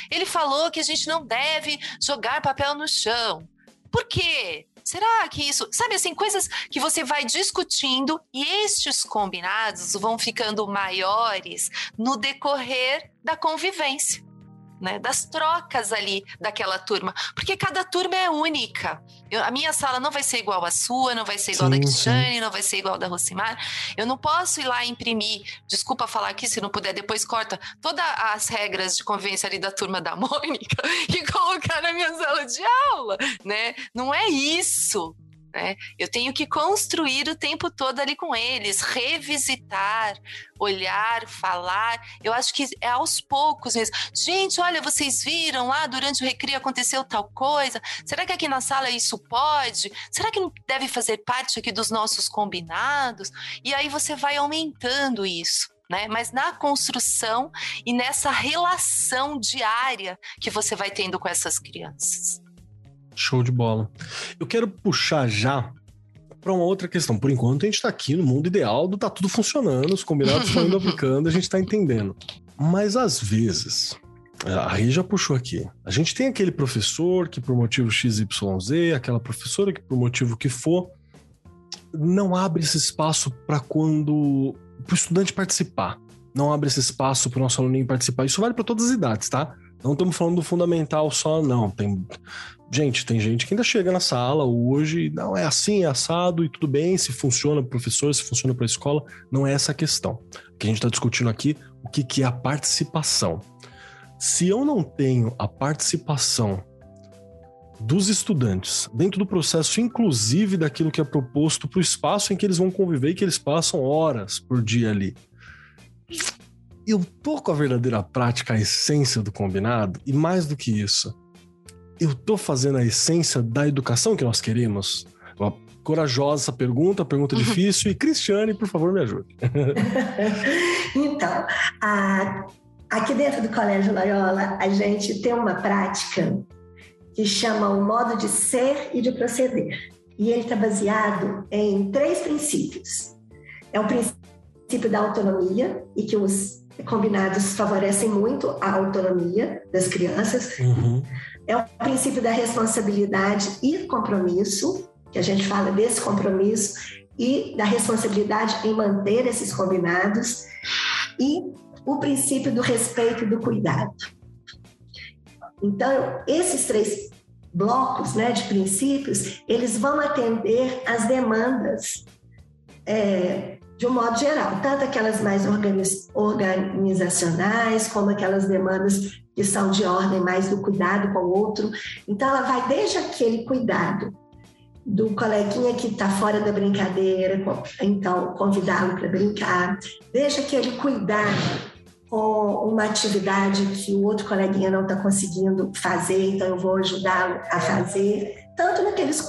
Ele falou que a gente não deve jogar papel no chão. Por quê? Será que isso. Sabe assim, coisas que você vai discutindo e estes combinados vão ficando maiores no decorrer da convivência né, das trocas ali daquela turma, porque cada turma é única. Eu, a minha sala não vai ser igual à sua, não vai ser igual sim, da Cristiane, não vai ser igual da Rosimar. Eu não posso ir lá imprimir, desculpa falar aqui, se não puder, depois corta todas as regras de convivência ali da turma da Mônica e colocar na minha sala de aula, né? Não é isso. Né? Eu tenho que construir o tempo todo ali com eles, revisitar, olhar, falar. Eu acho que é aos poucos mesmo. Gente, olha, vocês viram lá durante o recreio aconteceu tal coisa? Será que aqui na sala isso pode? Será que não deve fazer parte aqui dos nossos combinados? E aí você vai aumentando isso. Né? Mas na construção e nessa relação diária que você vai tendo com essas crianças. Show de bola. Eu quero puxar já para uma outra questão. Por enquanto, a gente está aqui no mundo ideal do tá tudo funcionando, os combinados estão indo aplicando, a gente está entendendo. Mas às vezes, a Rê já puxou aqui. A gente tem aquele professor que, por motivo XYZ, aquela professora que, por motivo que for, não abre esse espaço para quando. para o estudante participar. Não abre esse espaço para o nosso aluno participar. Isso vale para todas as idades, tá? Não estamos falando do fundamental só, não. Tem Gente, tem gente que ainda chega na sala hoje, não é assim, é assado e tudo bem, se funciona para o professor, se funciona para a escola, não é essa a questão. O que a gente está discutindo aqui, o que, que é a participação. Se eu não tenho a participação dos estudantes dentro do processo, inclusive daquilo que é proposto para o espaço em que eles vão conviver e que eles passam horas por dia ali. Eu tô com a verdadeira prática, a essência do combinado, e mais do que isso, eu tô fazendo a essência da educação que nós queremos? corajosa essa pergunta, pergunta difícil. E Cristiane, por favor, me ajude. então, a, aqui dentro do Colégio Loyola, a gente tem uma prática que chama o modo de ser e de proceder. E ele está baseado em três princípios. É o princípio da autonomia, e que os combinados favorecem muito a autonomia das crianças. Uhum. É o princípio da responsabilidade e compromisso, que a gente fala desse compromisso e da responsabilidade em manter esses combinados. E o princípio do respeito e do cuidado. Então, esses três blocos né, de princípios, eles vão atender às demandas é, de um modo geral, tanto aquelas mais organizacionais, como aquelas demandas que são de ordem mais do cuidado com o outro. Então, ela vai desde aquele cuidado do coleguinha que está fora da brincadeira, então convidá-lo para brincar, desde aquele cuidado com uma atividade que o outro coleguinha não está conseguindo fazer, então eu vou ajudá-lo a fazer, tanto naqueles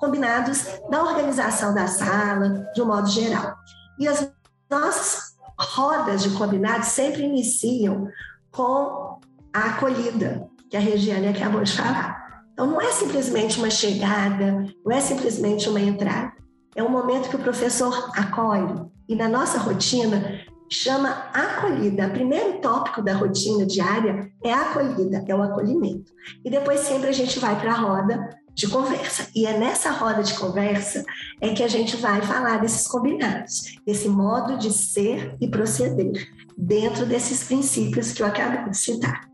combinados da organização da sala, de um modo geral. E as nossas rodas de combinados sempre iniciam com a acolhida, que a Regiane acabou de falar. Então, não é simplesmente uma chegada, não é simplesmente uma entrada. É um momento que o professor acolhe. E na nossa rotina, chama acolhida. O primeiro tópico da rotina diária é a acolhida, é o acolhimento. E depois sempre a gente vai para a roda de conversa. E é nessa roda de conversa é que a gente vai falar desses combinados, desse modo de ser e proceder dentro desses princípios que eu acabo de citar.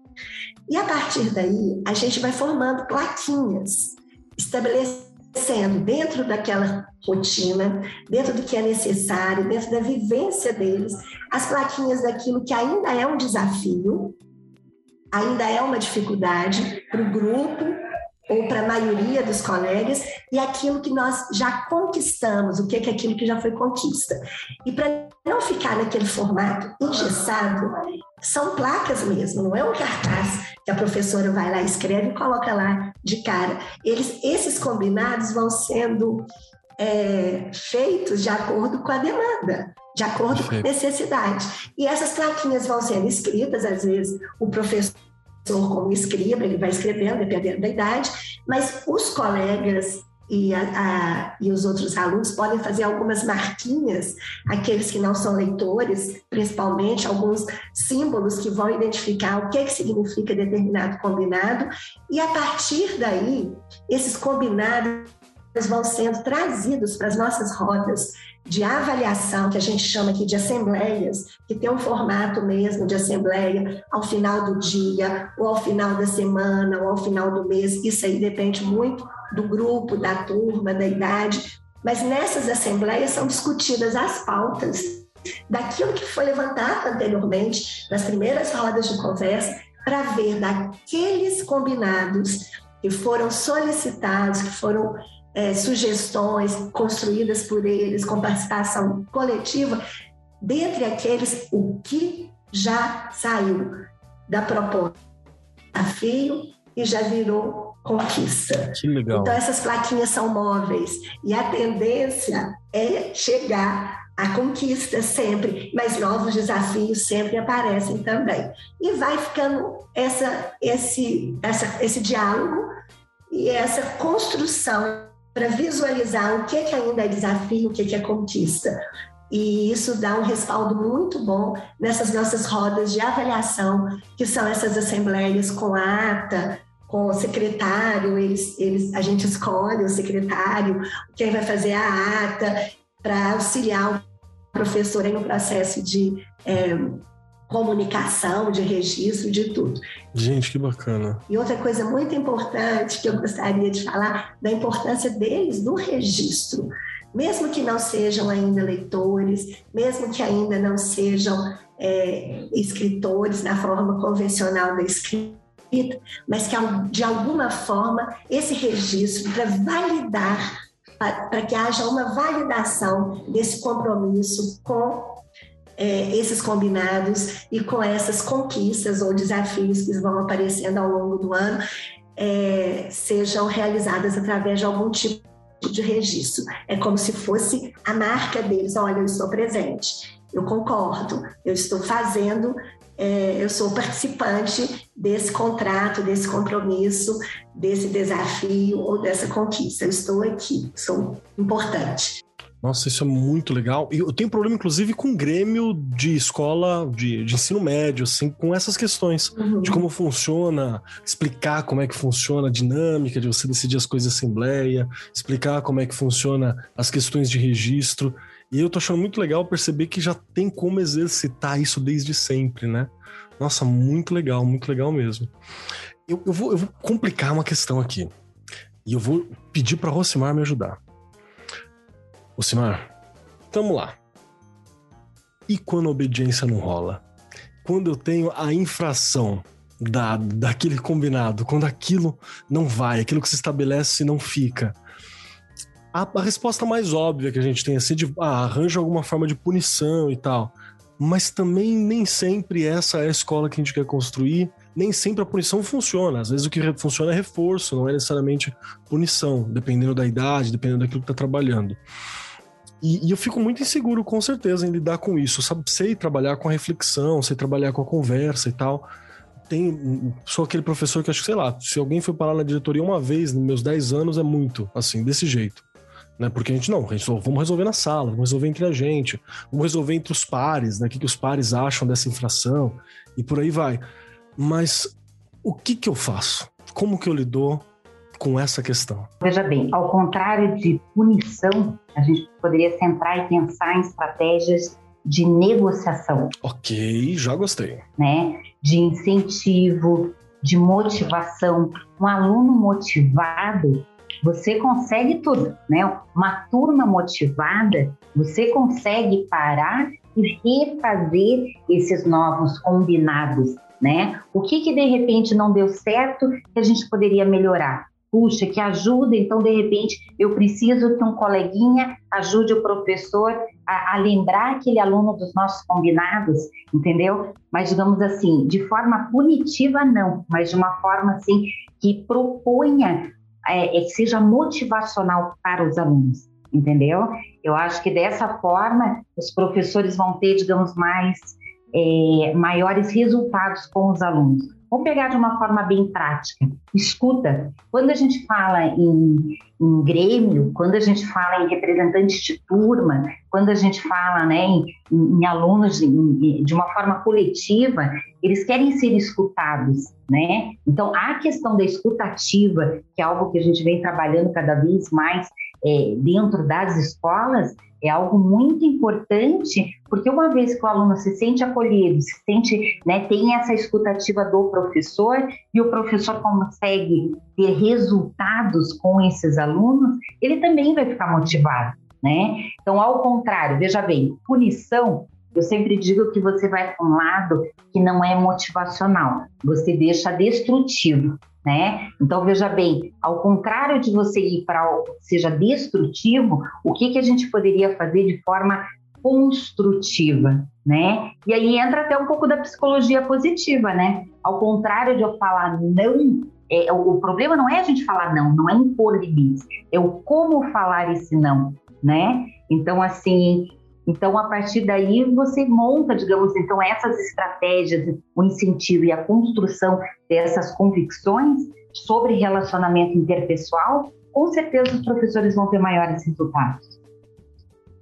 E a partir daí, a gente vai formando plaquinhas, estabelecendo dentro daquela rotina, dentro do que é necessário, dentro da vivência deles, as plaquinhas daquilo que ainda é um desafio, ainda é uma dificuldade para o grupo ou para a maioria dos colegas, e aquilo que nós já conquistamos, o que é aquilo que já foi conquista. E para não ficar naquele formato engessado, são placas mesmo, não é um cartaz que a professora vai lá, escreve e coloca lá de cara. Eles, esses combinados vão sendo é, feitos de acordo com a demanda, de acordo com a necessidade. E essas plaquinhas vão sendo escritas, às vezes o professor como escriba, ele vai escrevendo, dependendo da idade, mas os colegas e, a, a, e, os outros alunos podem fazer algumas marquinhas, aqueles que não são leitores, principalmente alguns símbolos que vão identificar o que, que significa determinado combinado, e a partir daí, esses combinados vão sendo trazidos para as nossas rodas de avaliação, que a gente chama aqui de assembleias, que tem um formato mesmo de assembleia ao final do dia, ou ao final da semana, ou ao final do mês. Isso aí depende muito do grupo, da turma, da idade. Mas nessas assembleias são discutidas as pautas daquilo que foi levantado anteriormente nas primeiras rodas de conversa, para ver daqueles combinados que foram solicitados, que foram é, sugestões construídas por eles com participação coletiva, dentre aqueles, o que já saiu da proposta desafio e já virou conquista. Que legal. Então essas plaquinhas são móveis e a tendência é chegar à conquista sempre, mas novos desafios sempre aparecem também. E vai ficando essa, esse, essa, esse diálogo e essa construção para visualizar o que, que ainda é desafio, o que, é que é conquista. E isso dá um respaldo muito bom nessas nossas rodas de avaliação, que são essas assembleias com ata, com o secretário, eles, eles, a gente escolhe o secretário, quem vai fazer a ata, para auxiliar o professor no processo de é, comunicação, de registro, de tudo. Gente, que bacana. E outra coisa muito importante que eu gostaria de falar, da importância deles no registro. Mesmo que não sejam ainda leitores, mesmo que ainda não sejam é, escritores na forma convencional da escrita, mas que de alguma forma esse registro para validar, para que haja uma validação desse compromisso com é, esses combinados e com essas conquistas ou desafios que vão aparecendo ao longo do ano é, sejam realizadas através de algum tipo de registro. É como se fosse a marca deles: olha, eu estou presente, eu concordo, eu estou fazendo, é, eu sou participante desse contrato, desse compromisso, desse desafio ou dessa conquista. Eu estou aqui, sou importante. Nossa, isso é muito legal. E eu tenho problema, inclusive, com grêmio de escola de, de ensino médio, assim, com essas questões uhum. de como funciona, explicar como é que funciona a dinâmica de você decidir as coisas em assembleia, explicar como é que funciona as questões de registro. E eu tô achando muito legal perceber que já tem como exercitar isso desde sempre, né? Nossa, muito legal, muito legal mesmo. Eu, eu, vou, eu vou complicar uma questão aqui. E eu vou pedir para Rosimar me ajudar. Simar, tamo lá. E quando a obediência não rola? Quando eu tenho a infração da, daquele combinado, quando aquilo não vai, aquilo que se estabelece não fica. A, a resposta mais óbvia que a gente tem é assim de ah, alguma forma de punição e tal. Mas também nem sempre essa é a escola que a gente quer construir, nem sempre a punição funciona. Às vezes o que funciona é reforço, não é necessariamente punição, dependendo da idade, dependendo daquilo que está trabalhando. E, e, eu fico muito inseguro, com certeza, em lidar com isso. Sabe, sei trabalhar com a reflexão, sei trabalhar com a conversa e tal. Tem, sou aquele professor que acho que, sei lá, se alguém foi parar na diretoria uma vez nos meus 10 anos, é muito, assim, desse jeito. Né? Porque a gente não, a gente, vamos resolver na sala, vamos resolver entre a gente, vamos resolver entre os pares, né? O que, que os pares acham dessa infração e por aí vai. Mas o que que eu faço? Como que eu lido com essa questão? Veja bem, ao contrário de punição, a gente poderia centrar e pensar em estratégias de negociação. Ok, já gostei. Né? De incentivo, de motivação. Um aluno motivado, você consegue tudo, né? Uma turma motivada, você consegue parar e refazer esses novos combinados, né? O que que de repente não deu certo que a gente poderia melhorar? Puxa, que ajuda, então de repente eu preciso que um coleguinha ajude o professor a, a, lembrar aquele aluno dos nossos combinados, entendeu? Mas digamos assim, de forma punitiva não, mas de uma forma assim que proponha, é, é, que seja motivacional para os alunos, entendeu? Eu acho que dessa forma os professores vão ter, digamos, mais é, maiores resultados com os alunos Vamos pegar de uma forma bem prática. Escuta, quando a gente fala em, em grêmio, quando a gente fala em representantes de turma, quando a gente fala né, em, em alunos em, de uma forma coletiva, eles querem ser escutados, né? Então, a questão da escutativa, que é algo que a gente vem trabalhando cada vez mais é, dentro das escolas, é algo muito importante, porque uma vez que o aluno se sente acolhido, se sente, né, tem essa escutativa do professor e o professor consegue ter resultados com esses alunos, ele também vai ficar motivado, né? Então, ao contrário, veja bem, punição eu sempre digo que você vai para um lado que não é motivacional, você deixa destrutivo né? Então veja bem, ao contrário de você ir para algo que seja destrutivo, o que que a gente poderia fazer de forma construtiva, né? E aí entra até um pouco da psicologia positiva, né? Ao contrário de eu falar não, é, o, problema não é a gente falar não, não é impor limites, é o como falar esse não, né? Então assim, então, a partir daí, você monta, digamos, então, essas estratégias, o incentivo e a construção dessas convicções sobre relacionamento interpessoal, com certeza os professores vão ter maiores resultados.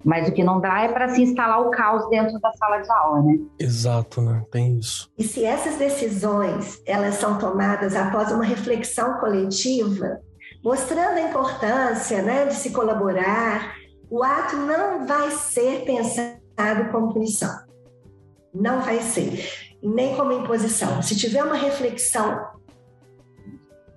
Mas o que não dá é para se instalar o caos dentro da sala de aula, né? Exato, né? Tem isso. E se essas decisões elas são tomadas após uma reflexão coletiva, mostrando a importância, né, de se colaborar, o ato não vai ser pensado como punição. Não vai ser. Nem como imposição. Se tiver uma reflexão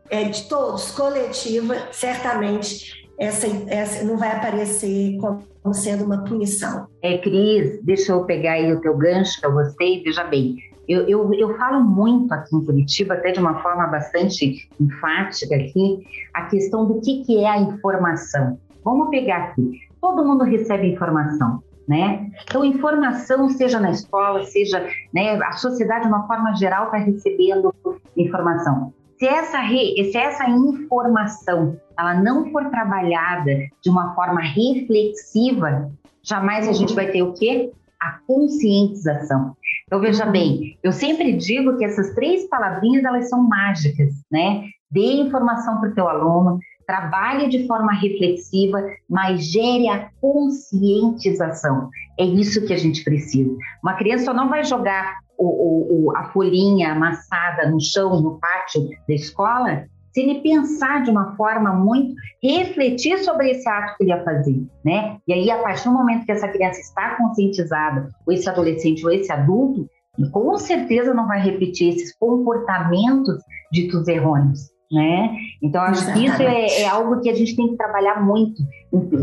é, de todos, coletiva, certamente essa, essa não vai aparecer como sendo uma punição. É, Cris, deixa eu pegar aí o teu gancho eu gostei. Veja bem, eu, eu, eu, falo muito aqui em Curitiba, até de uma forma bastante enfática aqui, a questão do que, que é a informação. Vamos pegar aqui todo mundo recebe informação, né? Então, informação, seja na escola, seja né, a sociedade de uma forma geral está recebendo informação. se essa, re, se essa informação ela não for trabalhada de uma forma reflexiva, jamais a gente vai ter o quê? A conscientização. Então, veja bem, eu sempre digo que essas três palavrinhas, elas são mágicas, né? Dê informação para o teu aluno, trabalhe de forma reflexiva, mas gere a conscientização. É isso que a gente precisa. Uma criança não vai jogar o, o, a folhinha amassada no chão, no pátio da escola, se ele pensar de uma forma muito, refletir sobre esse ato que ele ia fazer, né? E aí, a partir do momento que essa criança está conscientizada, ou esse adolescente ou esse adulto, com certeza não vai repetir esses comportamentos ditos errôneos né? Então, acho Exatamente. que isso é, é, algo que a gente tem que trabalhar muito,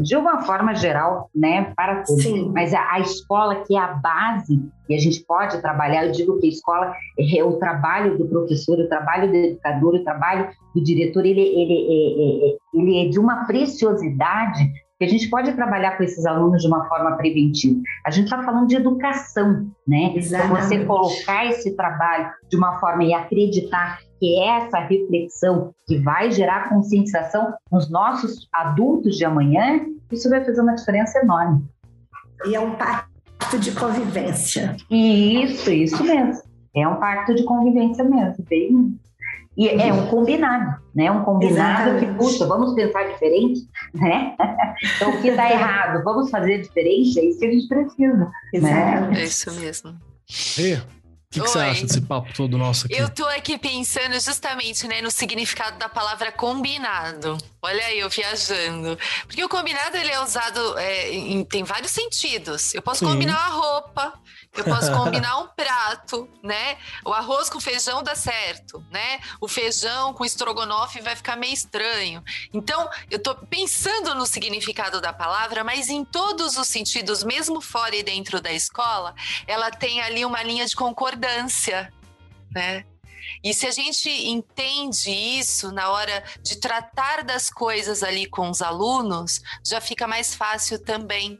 de uma forma geral, né, para todos. Sim. Mas a, a, escola, que é a base, e a gente pode trabalhar, eu digo que a escola é o trabalho do professor, o trabalho do educador, o trabalho do diretor, ele, ele, é, é, é ele é de uma preciosidade que a gente pode trabalhar com esses alunos de uma forma preventiva. A gente está falando de educação, né? Então, você colocar esse trabalho de uma forma e acreditar que é essa reflexão que vai gerar conscientização nos nossos adultos de amanhã, isso vai fazer uma diferença enorme. E é um pacto de convivência. Isso, isso mesmo. É um pacto de convivência mesmo, bem. E é um combinado, né? Um combinado Exatamente. que, puxa, vamos pensar diferente, né? Então, o que está errado, vamos fazer diferente, é isso que a gente precisa. Né? Né? É isso mesmo. E o que, que você acha desse papo todo nosso aqui? Eu tô aqui pensando justamente né, no significado da palavra combinado. Olha aí, eu viajando. Porque o combinado ele é usado é, em, tem vários sentidos. Eu posso Sim. combinar a roupa, eu posso combinar um prato, né? O arroz com feijão dá certo, né? O feijão com estrogonofe vai ficar meio estranho. Então, eu tô pensando no significado da palavra, mas em todos os sentidos, mesmo fora e dentro da escola, ela tem ali uma linha de concordância, né? E se a gente entende isso na hora de tratar das coisas ali com os alunos, já fica mais fácil também.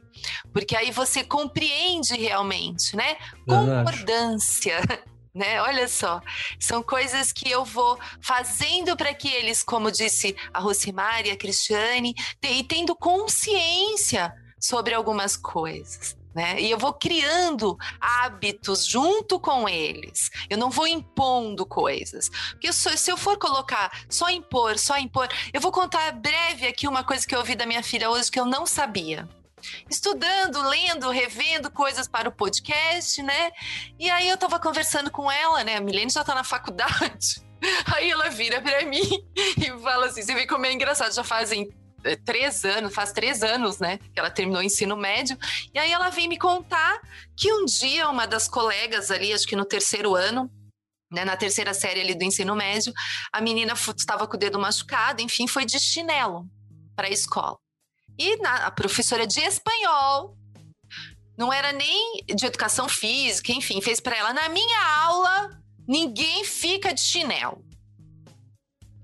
Porque aí você compreende realmente, né? Concordância. Né? Olha só, são coisas que eu vou fazendo para que eles, como disse a Rosimar e a Cristiane, e tendo consciência sobre algumas coisas né? E eu vou criando hábitos junto com eles. Eu não vou impondo coisas. Porque se eu for colocar só impor, só impor, eu vou contar breve aqui uma coisa que eu ouvi da minha filha hoje que eu não sabia. Estudando, lendo, revendo coisas para o podcast, né? E aí eu tava conversando com ela, né? A Milene já tá na faculdade. Aí ela vira para mim e fala assim: você vê como é engraçado, já fazem três anos, faz três anos, né, que ela terminou o ensino médio, e aí ela vem me contar que um dia uma das colegas ali, acho que no terceiro ano, né, na terceira série ali do ensino médio, a menina estava com o dedo machucado, enfim, foi de chinelo para a escola. E na, a professora de espanhol, não era nem de educação física, enfim, fez para ela, na minha aula, ninguém fica de chinelo.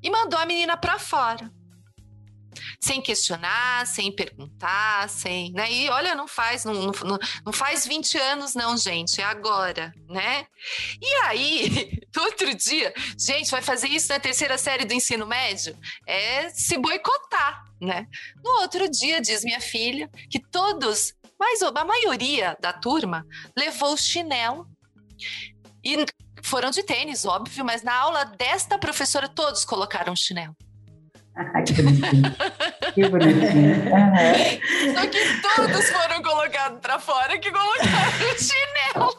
E mandou a menina para fora sem questionar, sem perguntar, sem, né? E olha, não faz, não, não, não faz 20 anos não, gente, é agora, né? E aí, outro dia, gente, vai fazer isso na terceira série do ensino médio? É se boicotar, né? No outro dia, diz minha filha, que todos, mas a maioria da turma levou o chinelo e foram de tênis, óbvio, mas na aula desta professora todos colocaram chinelo. Que bonitinho. Que bonitinho. Uhum. Só que todos foram colocados para fora que colocaram o chinelo.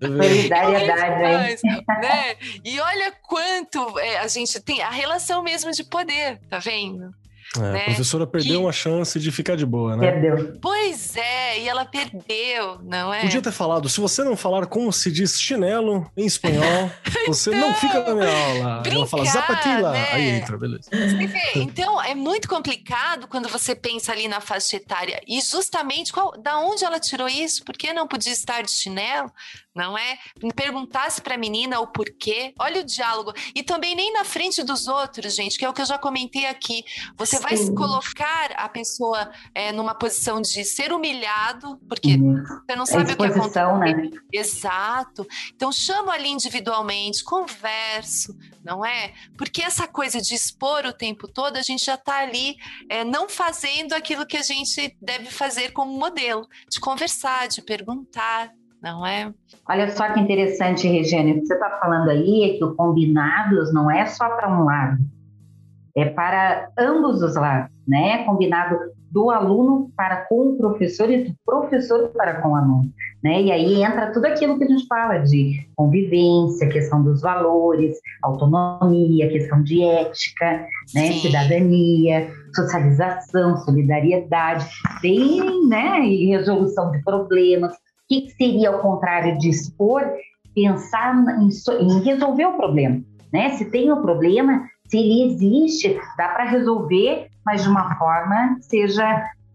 Solidariedade? Né? E olha quanto é, a gente tem a relação mesmo de poder, tá vendo? É, né? A professora perdeu que... uma chance de ficar de boa, né? Perdeu. Pois é, e ela perdeu, não é? Podia ter falado, se você não falar como se diz chinelo em espanhol, você então, não fica na minha aula. Brincar, ela fala zapatila, né? aí entra, beleza. Então, é muito complicado quando você pensa ali na faixa etária. E justamente, qual, da onde ela tirou isso? Por que não podia estar de chinelo? Não é? Perguntasse para a menina o porquê. Olha o diálogo. E também nem na frente dos outros, gente, que é o que eu já comentei aqui. Você Sim. vai colocar a pessoa é, numa posição de ser humilhado, porque uhum. você não sabe o que acontece. Né? Exato. Então chamo ali individualmente, converso, não é? Porque essa coisa de expor o tempo todo, a gente já está ali é, não fazendo aquilo que a gente deve fazer como modelo, de conversar, de perguntar, não é? Olha só que interessante, Regiane, o que você está falando aí é que o combinados não é só para um lado, é para ambos os lados, né? Combinado do aluno para com o professor e do professor para com o aluno, né? E aí entra tudo aquilo que a gente fala de convivência, questão dos valores, autonomia, questão de ética, né? Cidadania, socialização, solidariedade, bem, né? E resolução de problemas, que, que seria o contrário de expor? Pensar em, em resolver o problema. Né? Se tem um problema, se ele existe, dá para resolver, mas de uma forma que seja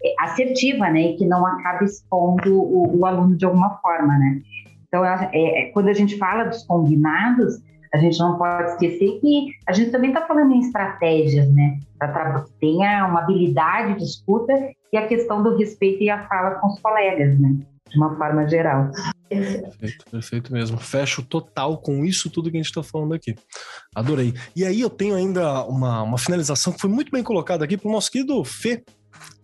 é, assertiva, né? E que não acabe expondo o, o aluno de alguma forma, né? Então, é, é, quando a gente fala dos combinados, a gente não pode esquecer que a gente também está falando em estratégias, né? Para tenha uma habilidade de escuta e a questão do respeito e a fala com os colegas, né? De uma forma geral. Perfeito, perfeito mesmo. Fecho total com isso tudo que a gente está falando aqui. Adorei. E aí eu tenho ainda uma, uma finalização que foi muito bem colocada aqui para o nosso querido Fê,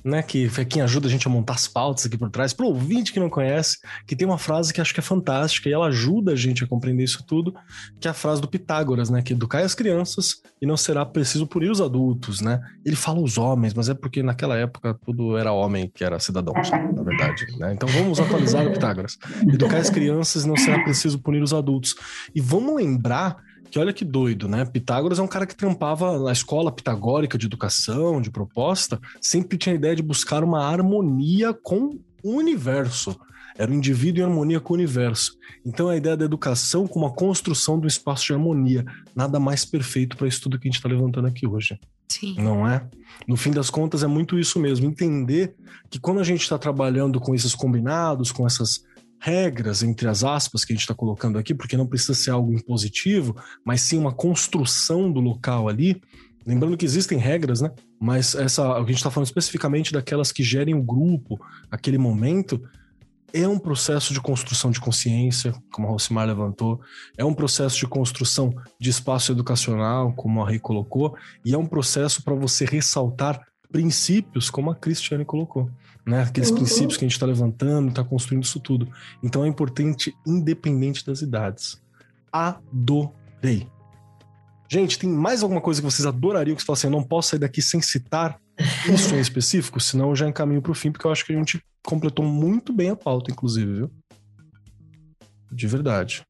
né, que foi quem ajuda a gente a montar as pautas aqui por trás, para o ouvinte que não conhece, que tem uma frase que acho que é fantástica e ela ajuda a gente a compreender isso tudo, que é a frase do Pitágoras, né, que educai as crianças e não será preciso punir os adultos, né? Ele fala os homens, mas é porque naquela época tudo era homem que era cidadão, na verdade, né? Então vamos atualizar o Pitágoras. Educar as crianças e não será preciso punir os adultos. E vamos lembrar que olha que doido, né? Pitágoras é um cara que trampava na escola pitagórica de educação, de proposta, sempre tinha a ideia de buscar uma harmonia com o universo. Era o indivíduo em harmonia com o universo. Então a ideia da educação como a construção do espaço de harmonia, nada mais perfeito para isso tudo que a gente está levantando aqui hoje. Sim. Não é? No fim das contas, é muito isso mesmo. Entender que quando a gente está trabalhando com esses combinados, com essas regras, entre as aspas, que a gente está colocando aqui, porque não precisa ser algo impositivo, mas sim uma construção do local ali. Lembrando que existem regras, né? Mas essa, a gente está falando especificamente daquelas que gerem o grupo, aquele momento, é um processo de construção de consciência, como a Rosimar levantou, é um processo de construção de espaço educacional, como a Rei colocou, e é um processo para você ressaltar princípios, como a Cristiane colocou né? Aqueles uhum. princípios que a gente está levantando, está construindo isso tudo. Então é importante, independente das idades. Adorei. Gente, tem mais alguma coisa que vocês adorariam que você assim, eu não posso sair daqui sem citar isso em específico? Senão eu já encaminho para o fim, porque eu acho que a gente completou muito bem a pauta, inclusive, viu? De verdade.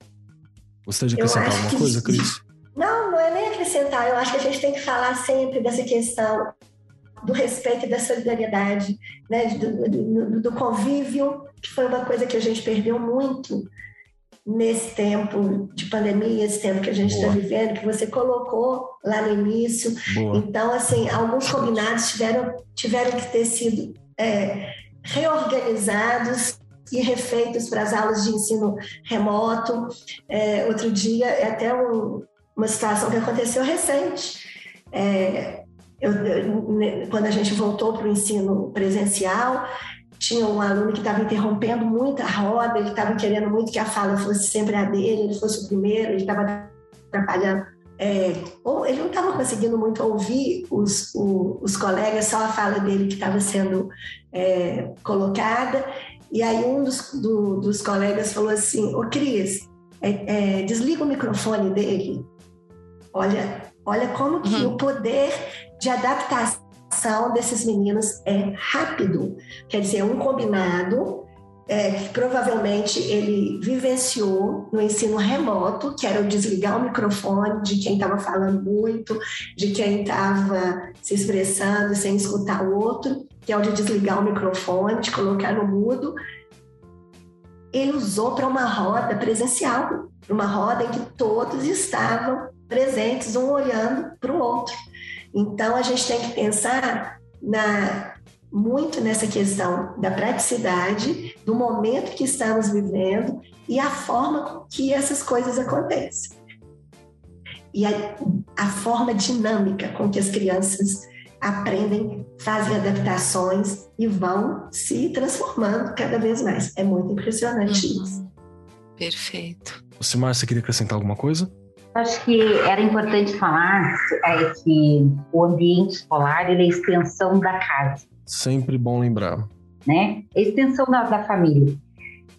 Gostaria de acrescentar alguma coisa, Cris? Não, não é nem acrescentar. Eu acho que a gente tem que falar sempre dessa questão do respeito e da solidariedade, né? do, do, do convívio, que foi uma coisa que a gente perdeu muito nesse tempo de pandemia, esse tempo que a gente está vivendo, que você colocou lá no início. Boa. Então, assim, alguns combinados tiveram, tiveram que ter sido é, reorganizados e refeitos para as aulas de ensino remoto. É, outro dia, é até um, uma situação que aconteceu recente. É, eu, eu, quando a gente voltou para o ensino presencial, tinha um aluno que estava interrompendo muito a roda, ele estava querendo muito que a fala fosse sempre a dele, ele fosse o primeiro, ele estava atrapalhando. É, ou ele não estava conseguindo muito ouvir os, o, os colegas, só a fala dele que estava sendo é, colocada. E aí um dos, do, dos colegas falou assim, ô Cris, é, é desliga o microfone dele. Olha, olha como que uhum. o poder de adaptação desses meninos é rápido. Quer dizer, um combinado é, que provavelmente ele vivenciou no ensino remoto, que era o desligar o microfone de quem estava falando muito, de quem estava se expressando sem escutar o outro, que é o de desligar o microfone, de colocar no mudo. Ele usou para uma roda presencial, uma roda em que todos estavam presentes, um olhando para o outro. Então, a gente tem que pensar na, muito nessa questão da praticidade, do momento que estamos vivendo e a forma que essas coisas acontecem. E a, a forma dinâmica com que as crianças aprendem, fazem adaptações e vão se transformando cada vez mais. É muito impressionante uhum. isso. Perfeito. Você, Márcia, queria acrescentar alguma coisa? Acho que era importante falar é, que o ambiente escolar é a extensão da casa. Sempre bom lembrar. Né? É a extensão da, da família.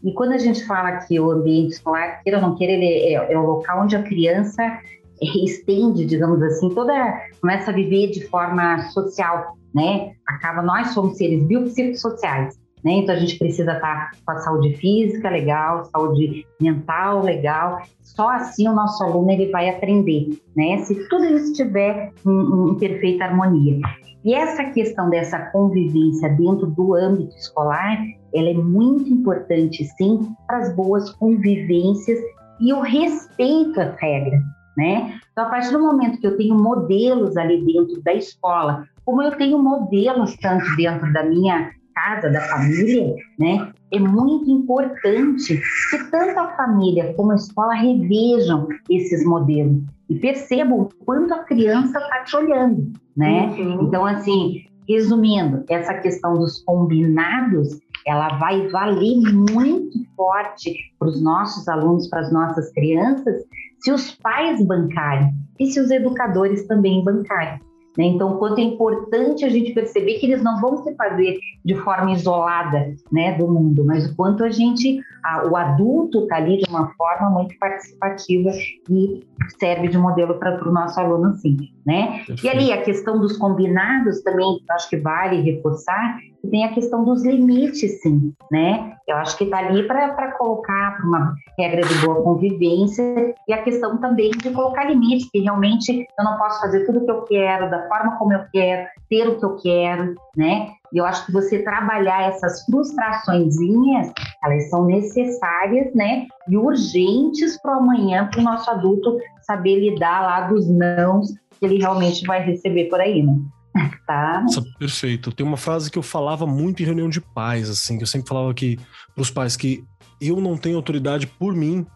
E quando a gente fala que o ambiente escolar, queira ou não queira, ele é, é o local onde a criança estende, digamos assim, toda começa a viver de forma social, né? Acaba nós somos seres biopsicossociais, né? Então a gente precisa estar com a saúde física legal, saúde mental legal. Só assim o nosso aluno ele vai aprender, né? Se tudo isso estiver em, em perfeita harmonia. E essa questão dessa convivência dentro do âmbito escolar, ela é muito importante, sim, para as boas convivências e o respeito às regras né? Então, a partir do momento que eu tenho modelos ali dentro da escola, como eu tenho modelos tanto dentro da minha casa, da família, né? É muito importante que tanto a família como a escola revejam esses modelos e percebam o quanto a criança está te olhando, né? Uhum. Então, assim, resumindo, essa questão dos combinados, ela vai valer muito forte para os nossos alunos, para as nossas crianças, se os pais bancarem e se os educadores também bancarem. Né? Então, quanto é importante a gente perceber que eles não vão se fazer de forma isolada né, do mundo, mas o quanto a gente, a, o adulto está ali de uma forma muito participativa e serve de modelo para o nosso aluno, sim. Né? E ali a questão dos combinados também, acho que vale reforçar, tem a questão dos limites, sim, né? Eu acho que está ali para colocar uma regra de boa convivência e a questão também de colocar limites, que realmente eu não posso fazer tudo o que eu quero, da forma como eu quero, ter o que eu quero, né? E eu acho que você trabalhar essas frustraçõezinhas, elas são necessárias, né? E urgentes para amanhã, para o nosso adulto saber lidar lá dos nãos que ele realmente vai receber por aí, né? Tá. Perfeito. Tem uma frase que eu falava muito em reunião de pais, assim, que eu sempre falava que para os pais que eu não tenho autoridade por mim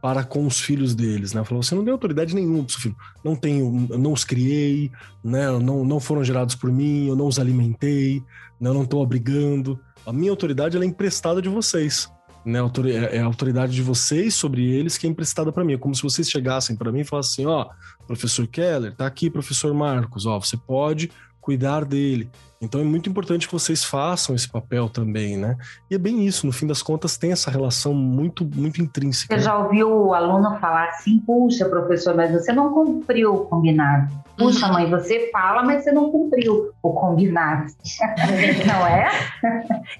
para com os filhos deles, né? Eu falava, você não tem autoridade nenhuma pro seu filho. Não tenho, eu não os criei, né? Não, não foram gerados por mim, eu não os alimentei, né? eu não estou obrigando. A minha autoridade é emprestada de vocês. Né, é, é a autoridade de vocês sobre eles que é emprestada para mim. É como se vocês chegassem para mim e falassem: ó, professor Keller, tá aqui, professor Marcos, ó, você pode cuidar dele. Então é muito importante que vocês façam esse papel também, né? E é bem isso, no fim das contas tem essa relação muito muito intrínseca. Você já ouviu o aluno falar assim: "Puxa, professor, mas você não cumpriu o combinado". Puxa, mãe, você fala, mas você não cumpriu o combinado. não é?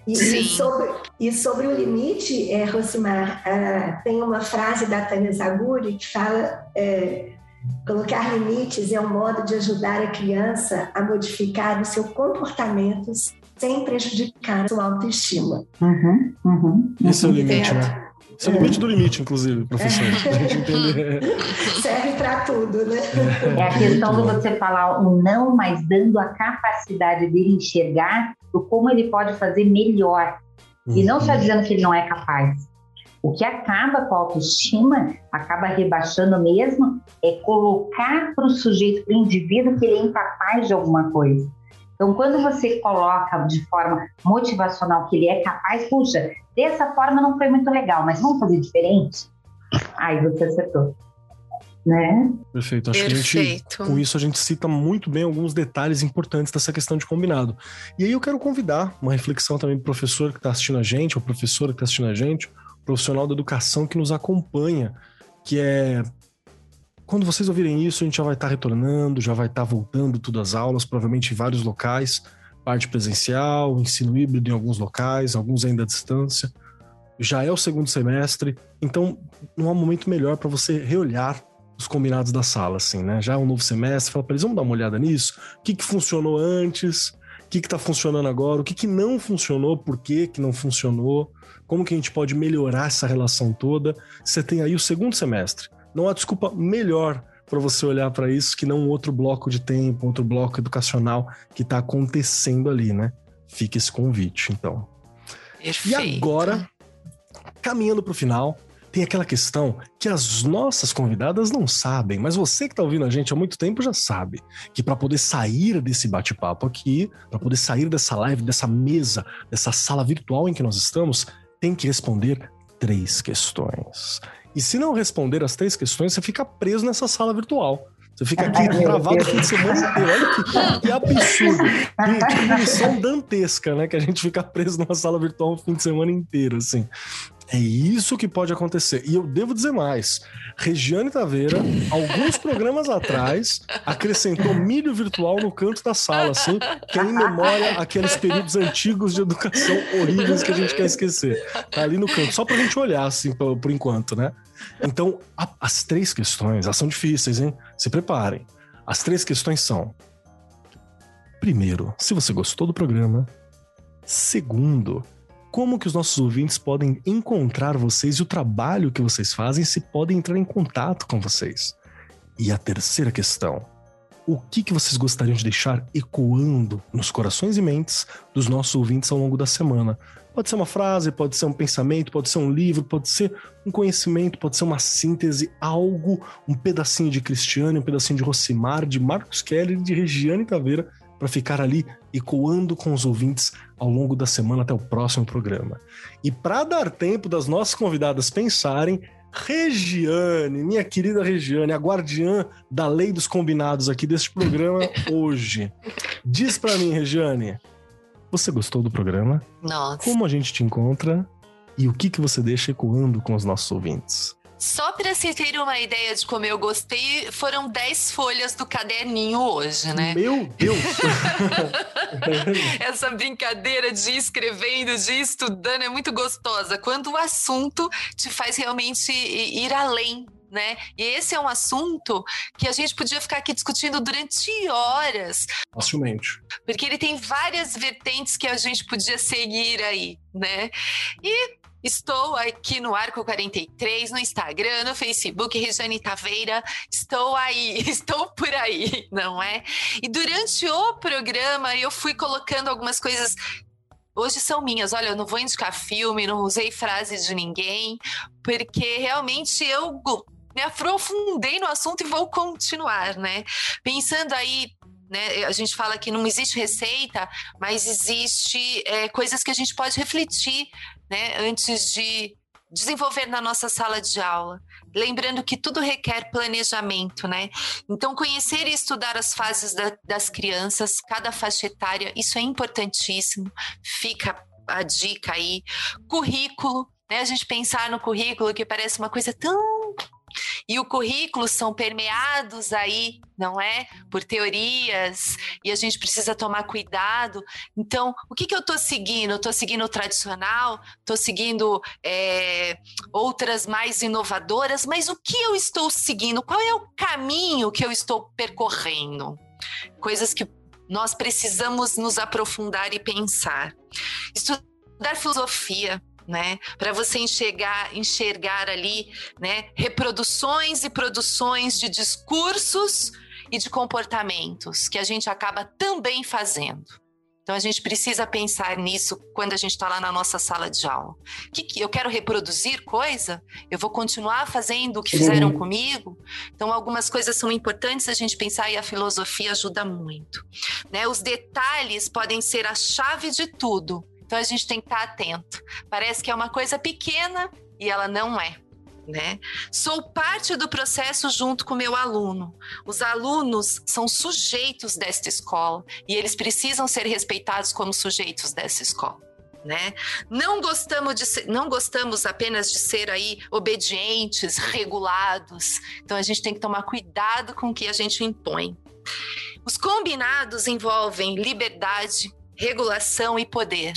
E, Sim. sobre, e sobre o limite, é, Rosimar, uh, tem uma frase da Tânia Zaguri que fala é, Colocar limites é um modo de ajudar a criança a modificar o seu comportamento sem prejudicar a sua autoestima. Uhum, uhum, Esse é o limite, né? Esse é o limite do limite, inclusive, professor. Serve para tudo, né? É a questão de você falar o não, mas dando a capacidade dele enxergar o como ele pode fazer melhor. E não só uhum. dizendo que ele não é capaz. O que acaba com a autoestima, acaba rebaixando mesmo, é colocar para o sujeito, para o indivíduo, que ele é incapaz de alguma coisa. Então, quando você coloca de forma motivacional que ele é capaz, puxa, dessa forma não foi muito legal, mas vamos fazer diferente? Aí você acertou. Né? Perfeito. Acho Perfeito. que a gente, com isso a gente cita muito bem alguns detalhes importantes dessa questão de combinado. E aí eu quero convidar uma reflexão também do professor que está assistindo a gente, ou professora que está assistindo a gente, profissional da educação que nos acompanha, que é quando vocês ouvirem isso, a gente já vai estar tá retornando, já vai estar tá voltando tudo às aulas, provavelmente em vários locais, parte presencial, ensino híbrido em alguns locais, alguns ainda à distância. Já é o segundo semestre, então não há momento melhor para você reolhar os combinados da sala, assim, né? Já é um novo semestre, fala para eles, vamos dar uma olhada nisso, o que, que funcionou antes, o que está funcionando agora, o que, que não funcionou, por que, que não funcionou, como que a gente pode melhorar essa relação toda. Você tem aí o segundo semestre. Não há desculpa melhor para você olhar para isso que não outro bloco de tempo, outro bloco educacional que está acontecendo ali, né? Fica esse convite, então. Perfeito. E agora, caminhando para o final, tem aquela questão que as nossas convidadas não sabem, mas você que está ouvindo a gente há muito tempo já sabe que para poder sair desse bate-papo aqui, para poder sair dessa live, dessa mesa, dessa sala virtual em que nós estamos, tem que responder três questões. E se não responder as três questões, você fica preso nessa sala virtual. Você fica aqui travado o fim de semana inteiro. Olha que, que absurdo. Que, que punição dantesca, né? Que a gente fica preso numa sala virtual o fim de semana inteiro, assim. É isso que pode acontecer. E eu devo dizer mais. Regiane Taveira, alguns programas atrás, acrescentou milho virtual no canto da sala, assim, que é em memória aqueles períodos antigos de educação horríveis que a gente quer esquecer. Tá ali no canto, só pra gente olhar, assim, por, por enquanto, né? Então, a, as três questões, elas são difíceis, hein? Se preparem. As três questões são: primeiro, se você gostou do programa. Segundo, como que os nossos ouvintes podem encontrar vocês e o trabalho que vocês fazem se podem entrar em contato com vocês? E a terceira questão: o que, que vocês gostariam de deixar ecoando nos corações e mentes dos nossos ouvintes ao longo da semana? Pode ser uma frase, pode ser um pensamento, pode ser um livro, pode ser um conhecimento, pode ser uma síntese, algo, um pedacinho de Cristiane, um pedacinho de Rosimar, de Marcos Keller, de Regiane Caveira, para ficar ali ecoando com os ouvintes ao longo da semana até o próximo programa. E para dar tempo das nossas convidadas pensarem, Regiane, minha querida Regiane, a guardiã da lei dos combinados aqui deste programa hoje. Diz para mim, Regiane, você gostou do programa? Nossa. Como a gente te encontra? E o que, que você deixa ecoando com os nossos ouvintes? Só para vocês terem uma ideia de como eu gostei, foram 10 folhas do caderninho hoje, né? Meu Deus! Essa brincadeira de ir escrevendo, de ir estudando é muito gostosa. Quando o assunto te faz realmente ir além né? E esse é um assunto que a gente podia ficar aqui discutindo durante horas. Facilmente. Porque ele tem várias vertentes que a gente podia seguir aí, né? E Estou aqui no Arco 43, no Instagram, no Facebook, Regiane Taveira. Estou aí, estou por aí, não é? E durante o programa eu fui colocando algumas coisas hoje são minhas. Olha, eu não vou indicar filme, não usei frases de ninguém, porque realmente eu me aprofundei no assunto e vou continuar, né? Pensando aí né? A gente fala que não existe receita, mas existe é, coisas que a gente pode refletir né, antes de desenvolver na nossa sala de aula. Lembrando que tudo requer planejamento, né? Então, conhecer e estudar as fases da, das crianças, cada faixa etária, isso é importantíssimo. Fica a dica aí. Currículo, né? A gente pensar no currículo que parece uma coisa tão e o currículo são permeados aí, não é? Por teorias, e a gente precisa tomar cuidado. Então, o que, que eu estou seguindo? Estou seguindo o tradicional, estou seguindo é, outras mais inovadoras, mas o que eu estou seguindo? Qual é o caminho que eu estou percorrendo? Coisas que nós precisamos nos aprofundar e pensar. Estudar filosofia, né? Para você enxergar, enxergar ali, né? Reproduções e produções de discursos e de comportamentos que a gente acaba também fazendo. Então a gente precisa pensar nisso quando a gente está lá na nossa sala de aula. Que, que eu quero reproduzir coisa? Eu vou continuar fazendo o que fizeram uhum. comigo? Então algumas coisas são importantes a gente pensar e a filosofia ajuda muito. Né? Os detalhes podem ser a chave de tudo. Então a gente tem que estar atento. Parece que é uma coisa pequena e ela não é. Né? Sou parte do processo junto com meu aluno. Os alunos são sujeitos desta escola e eles precisam ser respeitados como sujeitos dessa escola. Né? Não gostamos de ser, não gostamos apenas de ser aí obedientes, regulados. Então a gente tem que tomar cuidado com o que a gente impõe. Os combinados envolvem liberdade, regulação e poder.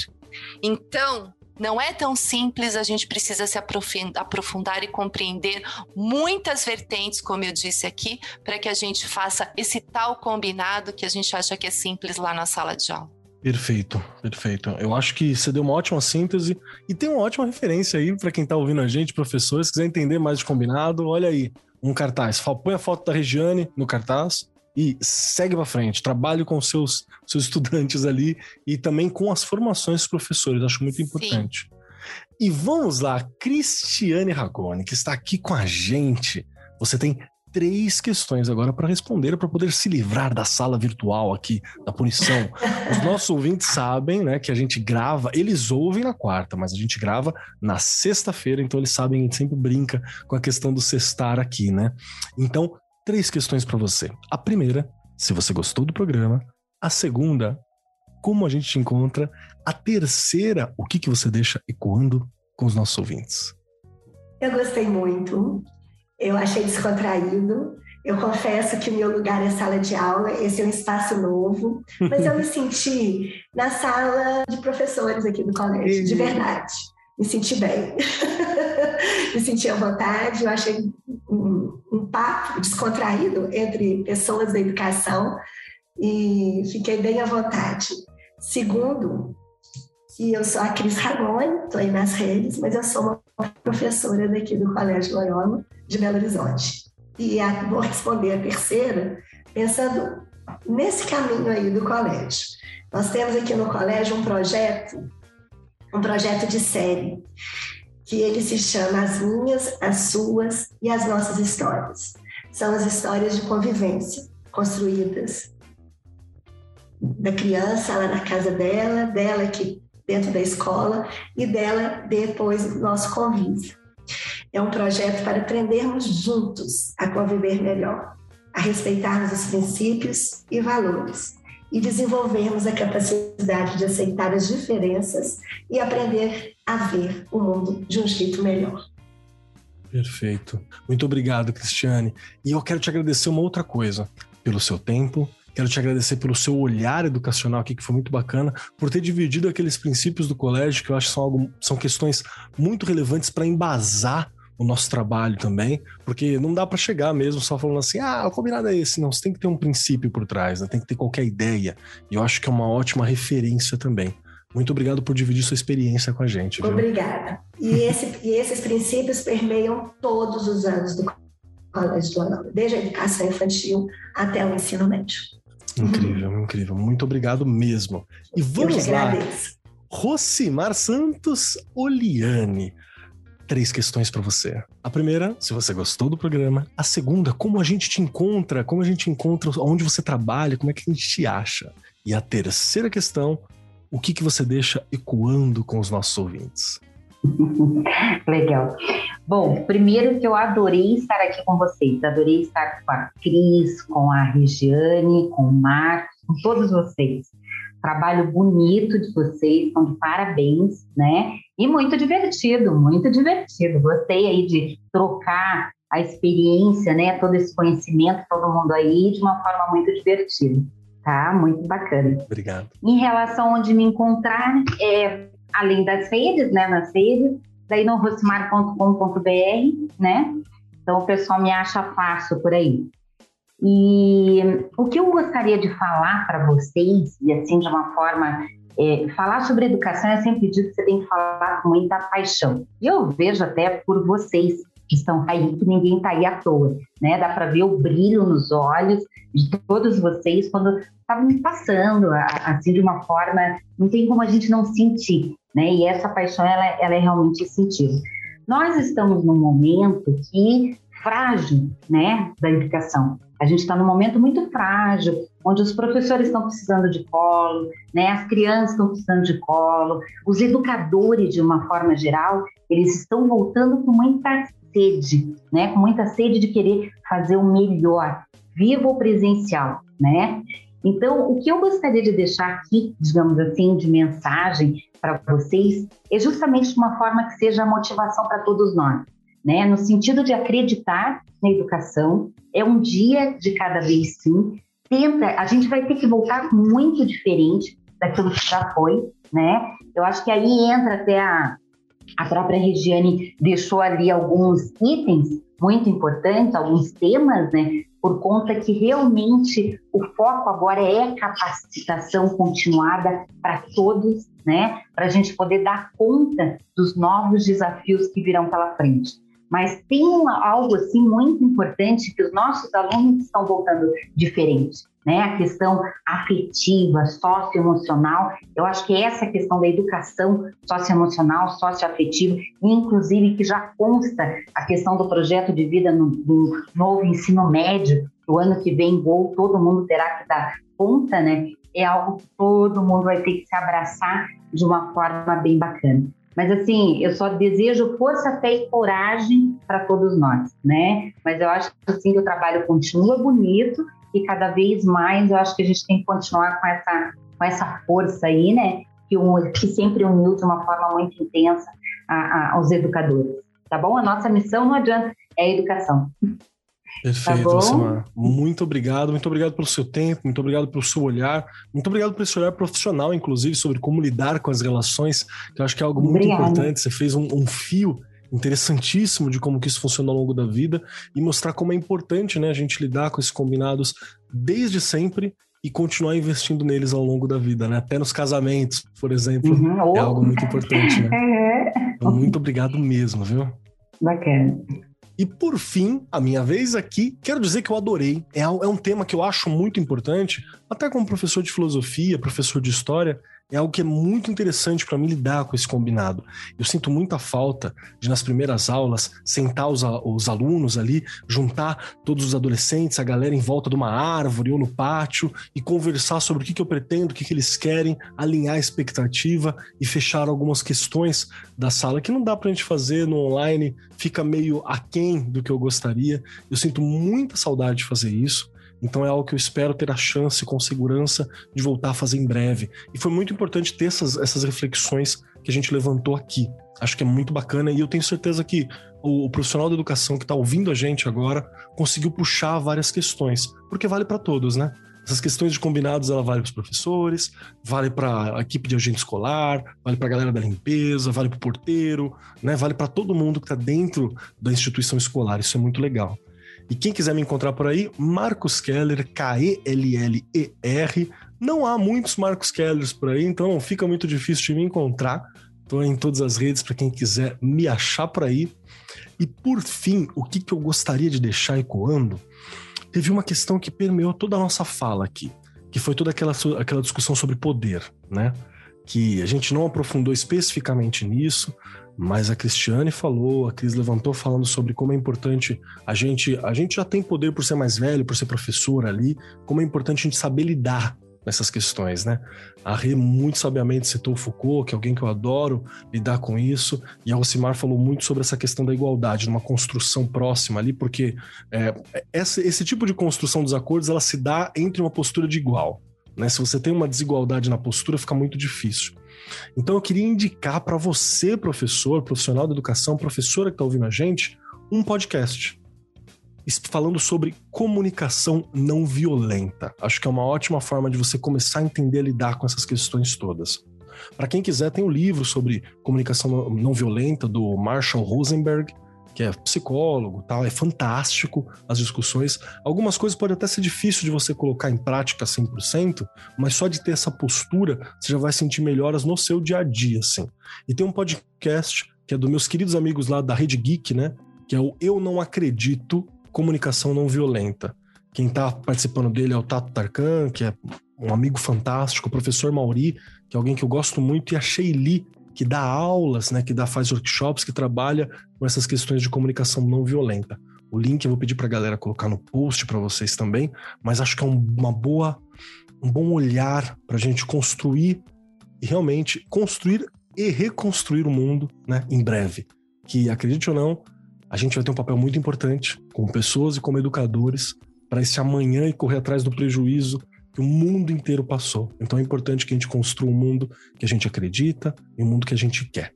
Então, não é tão simples, a gente precisa se aprofundar e compreender muitas vertentes, como eu disse aqui, para que a gente faça esse tal combinado que a gente acha que é simples lá na sala de aula. Perfeito, perfeito. Eu acho que você deu uma ótima síntese e tem uma ótima referência aí para quem está ouvindo a gente, professores, se quiser entender mais de combinado, olha aí, um cartaz. Põe a foto da Regiane no cartaz e segue para frente, trabalhe com seus seus estudantes ali e também com as formações dos professores, acho muito importante. Sim. E vamos lá, Cristiane Ragone, que está aqui com a gente. Você tem três questões agora para responder, para poder se livrar da sala virtual aqui, da punição. Os nossos ouvintes sabem, né, que a gente grava, eles ouvem na quarta, mas a gente grava na sexta-feira, então eles sabem, a gente sempre brinca com a questão do sextar aqui, né? Então, três questões para você. A primeira, se você gostou do programa. A segunda, como a gente te encontra. A terceira, o que, que você deixa ecoando com os nossos ouvintes? Eu gostei muito. Eu achei descontraído. Eu confesso que o meu lugar é sala de aula, esse é um espaço novo, mas eu me senti na sala de professores aqui do colégio, de verdade. Me senti bem, me senti à vontade. Eu achei um, um papo descontraído entre pessoas da educação e fiquei bem à vontade. Segundo, que eu sou a Cris Ramone, estou aí nas redes, mas eu sou uma professora daqui do Colégio Loyola de Belo Horizonte. E a, vou responder a terceira pensando nesse caminho aí do colégio. Nós temos aqui no colégio um projeto, um projeto de série, que ele se chama As Minhas, as Suas e as Nossas Histórias. São as histórias de convivência construídas da criança lá na casa dela, dela aqui dentro da escola e dela depois do nosso convívio. É um projeto para aprendermos juntos a conviver melhor, a respeitarmos os princípios e valores e desenvolvermos a capacidade de aceitar as diferenças e aprender a ver o mundo de um jeito melhor. Perfeito. Muito obrigado, Cristiane. E eu quero te agradecer uma outra coisa, pelo seu tempo, Quero te agradecer pelo seu olhar educacional aqui, que foi muito bacana, por ter dividido aqueles princípios do colégio, que eu acho que são, algo, são questões muito relevantes para embasar o nosso trabalho também, porque não dá para chegar mesmo só falando assim, ah, o combinado é esse. Não, você tem que ter um princípio por trás, né? tem que ter qualquer ideia. E eu acho que é uma ótima referência também. Muito obrigado por dividir sua experiência com a gente. Viu? Obrigada. E, esse, e esses princípios permeiam todos os anos do Colégio do Anão, desde a educação infantil até o ensino médio. Incrível, incrível. Muito obrigado mesmo. E vamos lá. Rocimar Santos Oliane. Três questões para você. A primeira, se você gostou do programa. A segunda, como a gente te encontra, como a gente encontra onde você trabalha, como é que a gente te acha. E a terceira questão, o que, que você deixa ecoando com os nossos ouvintes? Legal. Bom, primeiro que eu adorei estar aqui com vocês, adorei estar com a Cris, com a Regiane, com o Marcos, com todos vocês. Trabalho bonito de vocês, estão de parabéns, né? E muito divertido, muito divertido. Gostei aí de trocar a experiência, né? Todo esse conhecimento, todo mundo aí, de uma forma muito divertida, tá? Muito bacana. Obrigado. Em relação a onde me encontrar, é, além das redes, né? Nas redes, daí no rosmar.com.br, né? Então o pessoal me acha fácil por aí. E o que eu gostaria de falar para vocês, e assim de uma forma, é, falar sobre educação, eu sempre digo que você tem que falar com muita paixão. E eu vejo até por vocês estão aí, que ninguém está aí à toa, né? Dá para ver o brilho nos olhos de todos vocês quando estavam me passando, assim, de uma forma, não tem como a gente não sentir, né? E essa paixão, ela, ela é realmente sentida. Nós estamos num momento que frágil, né, da educação. A gente está num momento muito frágil, onde os professores estão precisando de colo, né, as crianças estão precisando de colo, os educadores, de uma forma geral, eles estão voltando com muita sede, né, com muita sede de querer fazer o melhor, vivo ou presencial, né? Então, o que eu gostaria de deixar aqui, digamos assim, de mensagem para vocês, é justamente uma forma que seja motivação para todos nós, né? No sentido de acreditar na educação, é um dia de cada vez sim. Tenta, a gente vai ter que voltar muito diferente daquilo que já foi, né? Eu acho que aí entra até a, a própria Regiane deixou ali alguns itens muito importantes, alguns temas, né? por conta que realmente o foco agora é capacitação continuada para todos, né? Para a gente poder dar conta dos novos desafios que virão pela frente. Mas tem algo assim muito importante que os nossos alunos estão voltando diferente, né? A questão afetiva, socioemocional. Eu acho que essa questão da educação socioemocional, socioafetiva, inclusive que já consta a questão do projeto de vida no, no novo ensino médio, o ano que vem ou todo mundo terá que dar conta, né? É algo que todo mundo vai ter que se abraçar de uma forma bem bacana. Mas assim, eu só desejo força, fé e coragem para todos nós, né? Mas eu acho assim que o trabalho continua bonito e cada vez mais eu acho que a gente tem que continuar com essa, com essa força aí, né? Que, um, que sempre uniu de uma forma muito intensa a, a, aos educadores, tá bom? A nossa missão não adianta, é a educação. Perfeito, tá Lucimar. Muito obrigado, muito obrigado pelo seu tempo, muito obrigado pelo seu olhar, muito obrigado por esse olhar profissional, inclusive, sobre como lidar com as relações, que eu acho que é algo muito Obrigada. importante. Você fez um, um fio interessantíssimo de como que isso funciona ao longo da vida e mostrar como é importante né, a gente lidar com esses combinados desde sempre e continuar investindo neles ao longo da vida, né? Até nos casamentos, por exemplo, uhum. é algo muito importante, né? É. Então, muito obrigado mesmo, viu? Bacana. E por fim, a minha vez aqui, quero dizer que eu adorei. É, é um tema que eu acho muito importante, até como professor de filosofia, professor de história, é algo que é muito interessante para mim lidar com esse combinado. Eu sinto muita falta de, nas primeiras aulas, sentar os, os, alunos ali, juntar todos os adolescentes, a galera em volta de uma árvore ou no pátio e conversar sobre o que, que eu pretendo, o que, que eles querem, alinhar a expectativa e fechar algumas questões da sala que não dá para a gente fazer no online, fica meio aquém do que eu gostaria. Eu sinto muita saudade de fazer isso. Então é algo que eu espero ter a chance com segurança de voltar a fazer em breve. E foi muito importante ter essas, essas reflexões que a gente levantou aqui. Acho que é muito bacana e eu tenho certeza que o, o profissional da educação que está ouvindo a gente agora conseguiu puxar várias questões, porque vale para todos, né? Essas questões de combinados, ela vale para os professores, vale para a equipe de agente escolar, vale para a galera da limpeza, vale para o porteiro, né? Vale para todo mundo que está dentro da instituição escolar. Isso é muito legal. E quem quiser me encontrar por aí, Marcos Keller, K-E-L-L-E-R. Não há muitos Marcos Kellers por aí, então não fica muito difícil de me encontrar. Estou em todas as redes para quem quiser me achar por aí. E por fim, o que, que eu gostaria de deixar ecoando? Teve uma questão que permeou toda a nossa fala aqui, que foi toda aquela, aquela discussão sobre poder, né? Que a gente não aprofundou especificamente nisso, mas a Cristiane falou, a Cris levantou falando sobre como é importante a gente, a gente já tem poder por ser mais velho, por ser professor ali, como é importante a gente saber lidar nessas questões, né? A Rê muito sabiamente citou Foucault, que é alguém que eu adoro lidar com isso, e a Alcimar falou muito sobre essa questão da igualdade, numa construção próxima ali, porque é, esse, tipo de construção dos acordos, ela se dá entre uma postura de igual, né? Se você tem uma desigualdade na postura, fica muito difícil. Então eu queria indicar para você, professor, profissional da educação, professora que está ouvindo a gente, um podcast falando sobre comunicação não violenta. Acho que é uma ótima forma de você começar a entender a lidar com essas questões todas. Para quem quiser, tem um livro sobre comunicação não violenta do Marshall Rosenberg, que é psicólogo, tal, é fantástico as discussões. Algumas coisas pode até ser difícil de você colocar em prática 100%, mas só de ter essa postura, você já vai sentir melhoras no seu dia a dia, assim. E tem um podcast que é dos meus queridos amigos lá da Rede Geek, né? Que é o Eu Não Acredito Comunicação Não Violenta. Quem está participando dele é o Tato Tarkan, que é um amigo fantástico, o professor Mauri, que é alguém que eu gosto muito, e a Sheili, que dá aulas, né, que dá faz workshops, que trabalha com essas questões de comunicação não violenta. O link eu vou pedir para a galera colocar no post para vocês também, mas acho que é um, uma boa, um bom olhar para a gente construir e realmente construir e reconstruir o mundo, né, em breve. Que acredite ou não, a gente vai ter um papel muito importante como pessoas e como educadores para esse amanhã e correr atrás do prejuízo que o mundo inteiro passou. Então é importante que a gente construa um mundo que a gente acredita e um mundo que a gente quer.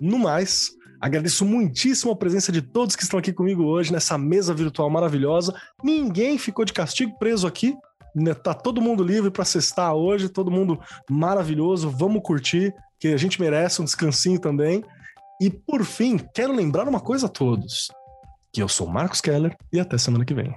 No mais, agradeço muitíssimo a presença de todos que estão aqui comigo hoje nessa mesa virtual maravilhosa. Ninguém ficou de castigo preso aqui. Né? Tá todo mundo livre para cestar hoje, todo mundo maravilhoso. Vamos curtir, que a gente merece um descansinho também. E por fim, quero lembrar uma coisa a todos: que eu sou Marcos Keller e até semana que vem.